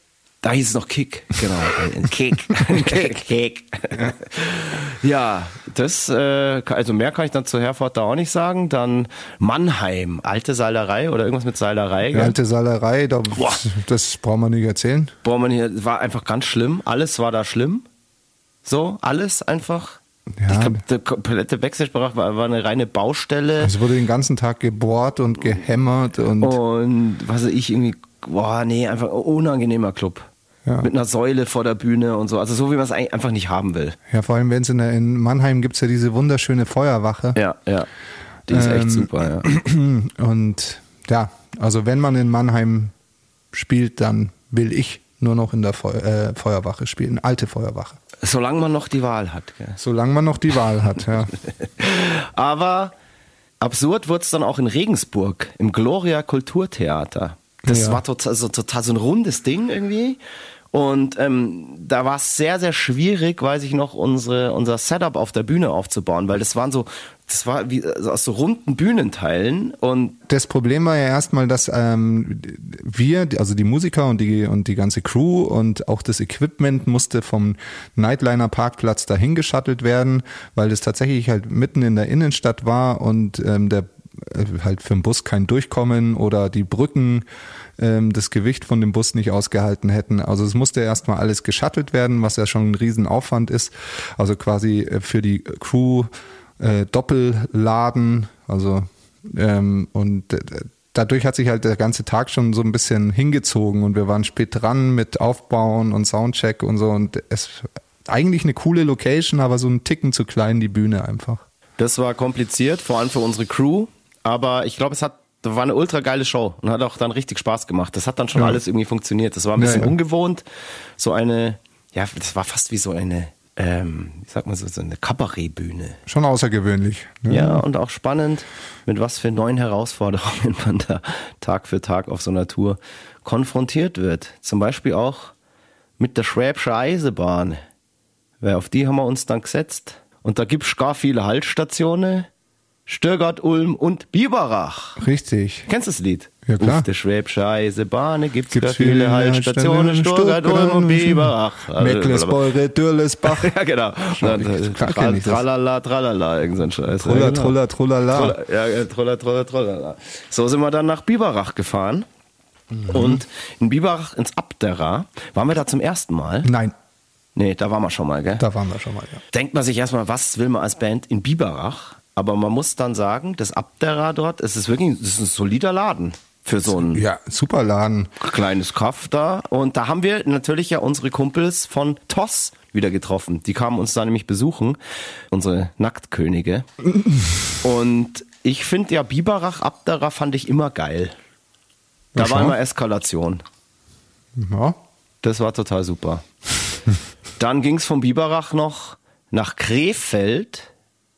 Da hieß es noch Kick, genau. Ein Kick. Kick. Kick. ja, das, äh, also mehr kann ich dann zu Herford da auch nicht sagen. Dann Mannheim, alte Seilerei oder irgendwas mit Seilerei. Ja, alte Seilerei, da, das braucht man nicht erzählen. Braucht man nicht, war einfach ganz schlimm. Alles war da schlimm. So, alles einfach. Ja. Ich der komplette Backstage-Bereich war, war, eine reine Baustelle. Es wurde den ganzen Tag gebohrt und gehämmert und. Und was weiß ich, irgendwie, boah, nee, einfach unangenehmer Club. Ja. Mit einer Säule vor der Bühne und so. Also so, wie man es einfach nicht haben will. Ja, vor allem, wenn es in, in, Mannheim gibt es ja diese wunderschöne Feuerwache. Ja, ja. Die ist ähm, echt super, ja. Und ja, also wenn man in Mannheim spielt, dann will ich nur noch in der Feu äh, Feuerwache spielen, alte Feuerwache. Solange man noch die Wahl hat. Gell? Solange man noch die Wahl hat, ja. Aber absurd wurde es dann auch in Regensburg, im Gloria Kulturtheater. Das ja. war total, also total so ein rundes Ding irgendwie. Und ähm, da war es sehr, sehr schwierig, weiß ich noch, unsere, unser Setup auf der Bühne aufzubauen, weil das waren so, das war wie also aus so runden Bühnenteilen und das Problem war ja erstmal, dass ähm, wir, also die Musiker und die und die ganze Crew und auch das Equipment musste vom Nightliner Parkplatz dahin geschattelt werden, weil es tatsächlich halt mitten in der Innenstadt war und ähm, der äh, halt für den Bus kein Durchkommen oder die Brücken ähm, das Gewicht von dem Bus nicht ausgehalten hätten. Also es musste erstmal alles geschattelt werden, was ja schon ein Riesenaufwand ist. Also quasi äh, für die Crew äh, Doppelladen, also ähm, und äh, dadurch hat sich halt der ganze Tag schon so ein bisschen hingezogen und wir waren spät dran mit Aufbauen und Soundcheck und so und es eigentlich eine coole Location, aber so ein Ticken zu klein die Bühne einfach. Das war kompliziert, vor allem für unsere Crew, aber ich glaube, es hat das war eine ultra geile Show und hat auch dann richtig Spaß gemacht. Das hat dann schon ja. alles irgendwie funktioniert. Das war ein bisschen ja, ja. ungewohnt. So eine, ja, das war fast wie so eine, ähm, wie sagt man so, so eine Kabarettbühne. Schon außergewöhnlich. Ne? Ja, und auch spannend, mit was für neuen Herausforderungen man da Tag für Tag auf so einer Tour konfrontiert wird. Zum Beispiel auch mit der Schwäbische Eisenbahn. Weil auf die haben wir uns dann gesetzt. Und da gibt es gar viele Haltstationen Störgart, Ulm und Biberach. Richtig. Kennst du das Lied? Ja, klar. Auf der Schwäbische Eisenbahn gibt's, gibt's viele, viele Haltstationen, Stuttgart, Ulm und Biberach. Mecklenburg, Dürlesbach. ja, genau. Dann, tralala, tralala, irgendein Scheiß. Trulla, trulla, trullala. Ja, trulla, trulla, trullala. So sind wir dann nach Biberach gefahren. Mhm. Und in Biberach ins Abderra waren wir da zum ersten Mal. Nein. Nee, da waren wir schon mal, gell? Da waren wir schon mal, ja. Denkt man sich erstmal, was will man als Band in Biberach? Aber man muss dann sagen, das Abderra dort, es ist wirklich das ist ein solider Laden für so ein ja, super Laden. kleines Kaff da. Und da haben wir natürlich ja unsere Kumpels von TOS wieder getroffen. Die kamen uns da nämlich besuchen, unsere Nacktkönige. Und ich finde ja Biberach, Abderra fand ich immer geil. Da ja, war immer Eskalation. Ja. Das war total super. Dann ging es vom Biberach noch nach Krefeld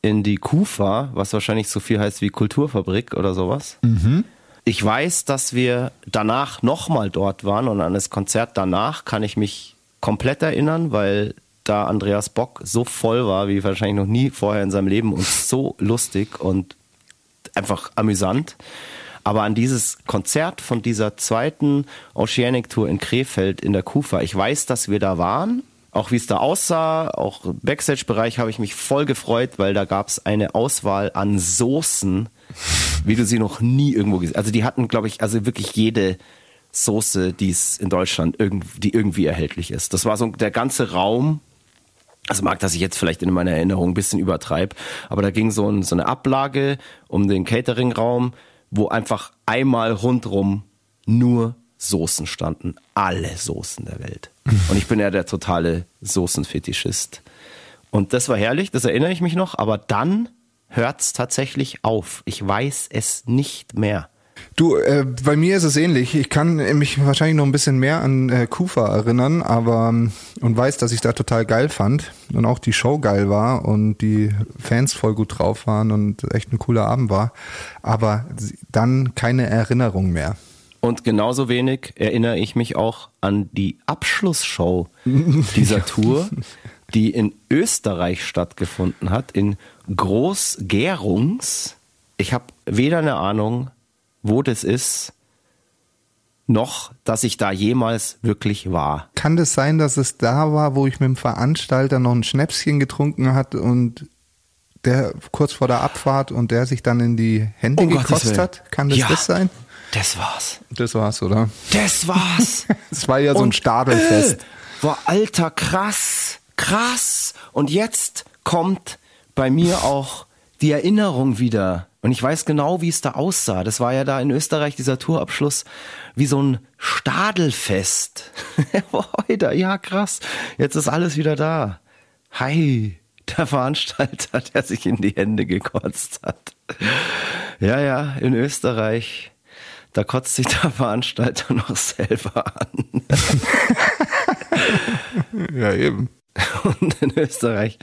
in die Kufa, was wahrscheinlich so viel heißt wie Kulturfabrik oder sowas. Mhm. Ich weiß, dass wir danach nochmal dort waren und an das Konzert danach kann ich mich komplett erinnern, weil da Andreas Bock so voll war wie wahrscheinlich noch nie vorher in seinem Leben und so lustig und einfach amüsant. Aber an dieses Konzert von dieser zweiten Oceanic Tour in Krefeld in der Kufa, ich weiß, dass wir da waren auch wie es da aussah, auch Backstage-Bereich habe ich mich voll gefreut, weil da gab es eine Auswahl an Soßen, wie du sie noch nie irgendwo gesehen hast. Also die hatten, glaube ich, also wirklich jede Soße, die es in Deutschland irgendwie, die irgendwie erhältlich ist. Das war so der ganze Raum. Also mag, dass ich jetzt vielleicht in meiner Erinnerung ein bisschen übertreibe, aber da ging so, ein, so eine Ablage um den Catering-Raum, wo einfach einmal rundrum nur Soßen standen. Alle Soßen der Welt. Und ich bin ja der totale Soßenfetischist. Und das war herrlich, das erinnere ich mich noch, aber dann hört es tatsächlich auf. Ich weiß es nicht mehr. Du, äh, bei mir ist es ähnlich. Ich kann mich wahrscheinlich noch ein bisschen mehr an äh, Kufa erinnern, aber ähm, und weiß, dass ich da total geil fand und auch die Show geil war und die Fans voll gut drauf waren und echt ein cooler Abend war. Aber dann keine Erinnerung mehr. Und genauso wenig erinnere ich mich auch an die Abschlussshow dieser Tour, die in Österreich stattgefunden hat, in Groß-Gerungs. Ich habe weder eine Ahnung, wo das ist, noch, dass ich da jemals wirklich war. Kann das sein, dass es da war, wo ich mit dem Veranstalter noch ein Schnäpschen getrunken hat und der kurz vor der Abfahrt und der sich dann in die Hände oh gekostet hat? Kann das ja, das sein? Das war's. Das war's, oder? Das war's. das war ja so ein Stadelfest. Äh, boah, alter, krass, krass. Und jetzt kommt bei mir auch die Erinnerung wieder und ich weiß genau, wie es da aussah. Das war ja da in Österreich dieser Tourabschluss wie so ein Stadelfest. Heute, ja krass. Jetzt ist alles wieder da. Hi, der Veranstalter, der sich in die Hände gekotzt hat. Ja, ja, in Österreich. Da kotzt sich der Veranstalter noch selber an. ja, eben. und in Österreich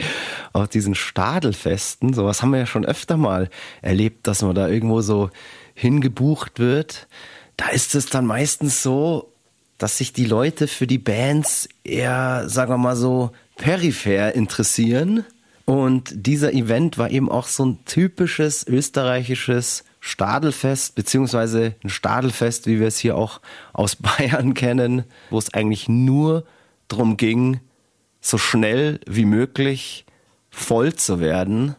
auf diesen Stadelfesten, sowas haben wir ja schon öfter mal erlebt, dass man da irgendwo so hingebucht wird. Da ist es dann meistens so, dass sich die Leute für die Bands eher, sagen wir mal so, peripher interessieren. Und dieser Event war eben auch so ein typisches österreichisches Stadelfest, beziehungsweise ein Stadelfest, wie wir es hier auch aus Bayern kennen, wo es eigentlich nur darum ging, so schnell wie möglich voll zu werden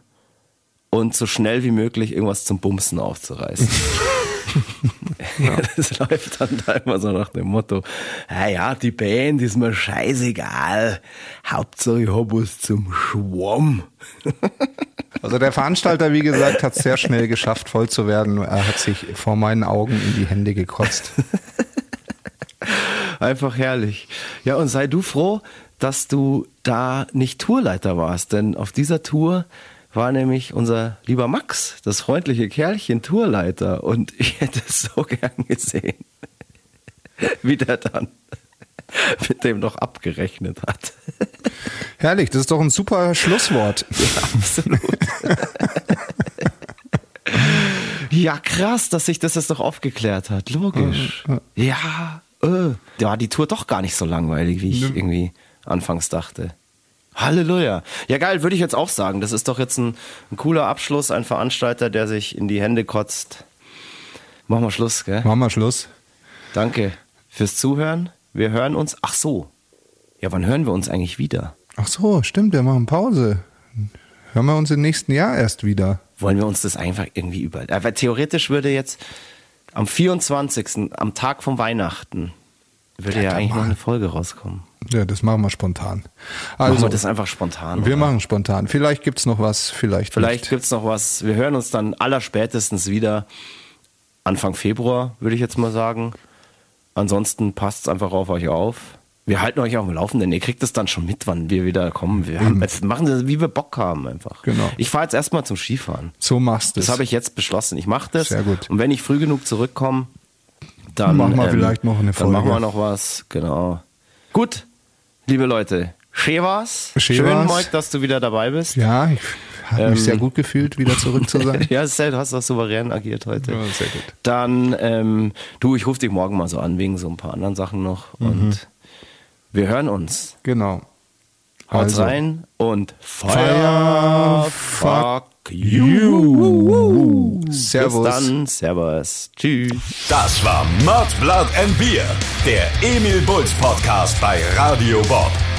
und so schnell wie möglich irgendwas zum Bumsen aufzureißen. ja. Das läuft dann da immer so nach dem Motto, ja, ja, die Band ist mir scheißegal, Hauptsache ich hab was zum Schwamm. Also der Veranstalter, wie gesagt, hat es sehr schnell geschafft, voll zu werden. Er hat sich vor meinen Augen in die Hände gekotzt. Einfach herrlich. Ja, und sei du froh, dass du da nicht Tourleiter warst, denn auf dieser Tour war nämlich unser lieber Max, das freundliche Kerlchen, Tourleiter und ich hätte es so gern gesehen, wie der dann mit dem noch abgerechnet hat. Herrlich, das ist doch ein super Schlusswort. Ja, absolut. ja, krass, dass sich das jetzt doch aufgeklärt hat. Logisch. Ja, äh. Da war die Tour doch gar nicht so langweilig, wie ich irgendwie anfangs dachte. Halleluja. Ja, geil, würde ich jetzt auch sagen. Das ist doch jetzt ein, ein, cooler Abschluss. Ein Veranstalter, der sich in die Hände kotzt. Machen wir Schluss, gell? Machen wir Schluss. Danke fürs Zuhören. Wir hören uns. Ach so. Ja, wann hören wir uns eigentlich wieder? Ach so, stimmt, wir machen Pause. Hören wir uns im nächsten Jahr erst wieder. Wollen wir uns das einfach irgendwie über. Aber theoretisch würde jetzt am 24., am Tag von Weihnachten, würde ja, ja eigentlich noch eine Folge rauskommen. Ja, das machen wir spontan. Also, machen wir das einfach spontan. Wir oder? machen spontan. Vielleicht gibt es noch was, vielleicht Vielleicht gibt es noch was. Wir hören uns dann allerspätestens wieder Anfang Februar, würde ich jetzt mal sagen. Ansonsten passt es einfach auf euch auf. Wir halten euch auf dem Laufenden. Ihr kriegt es dann schon mit, wann wir wieder kommen. Wir haben, machen das, wie wir Bock haben einfach. Genau. Ich fahre jetzt erstmal zum Skifahren. So machst du Das habe ich jetzt beschlossen. Ich mache das. Sehr gut. Und wenn ich früh genug zurückkomme, dann machen wir ähm, vielleicht noch eine Folge. Dann machen wir noch was. Genau. Gut, liebe Leute, schön war's. Schön, Schön Moik, dass du wieder dabei bist. Ja, ich habe mich ähm, sehr gut gefühlt, wieder zurück zu sein. ja, du hast auch souverän agiert heute. Ja, sehr gut. Dann, ähm, du, ich rufe dich morgen mal so an, wegen so ein paar anderen Sachen noch. Mhm. Und wir hören uns. Genau. Haut also. rein und Fire, Fire fuck you. Servus. Bis dann. Servus. Tschüss. Das war Mud, Blood and Beer, der Emil Bulls Podcast bei Radio Bob.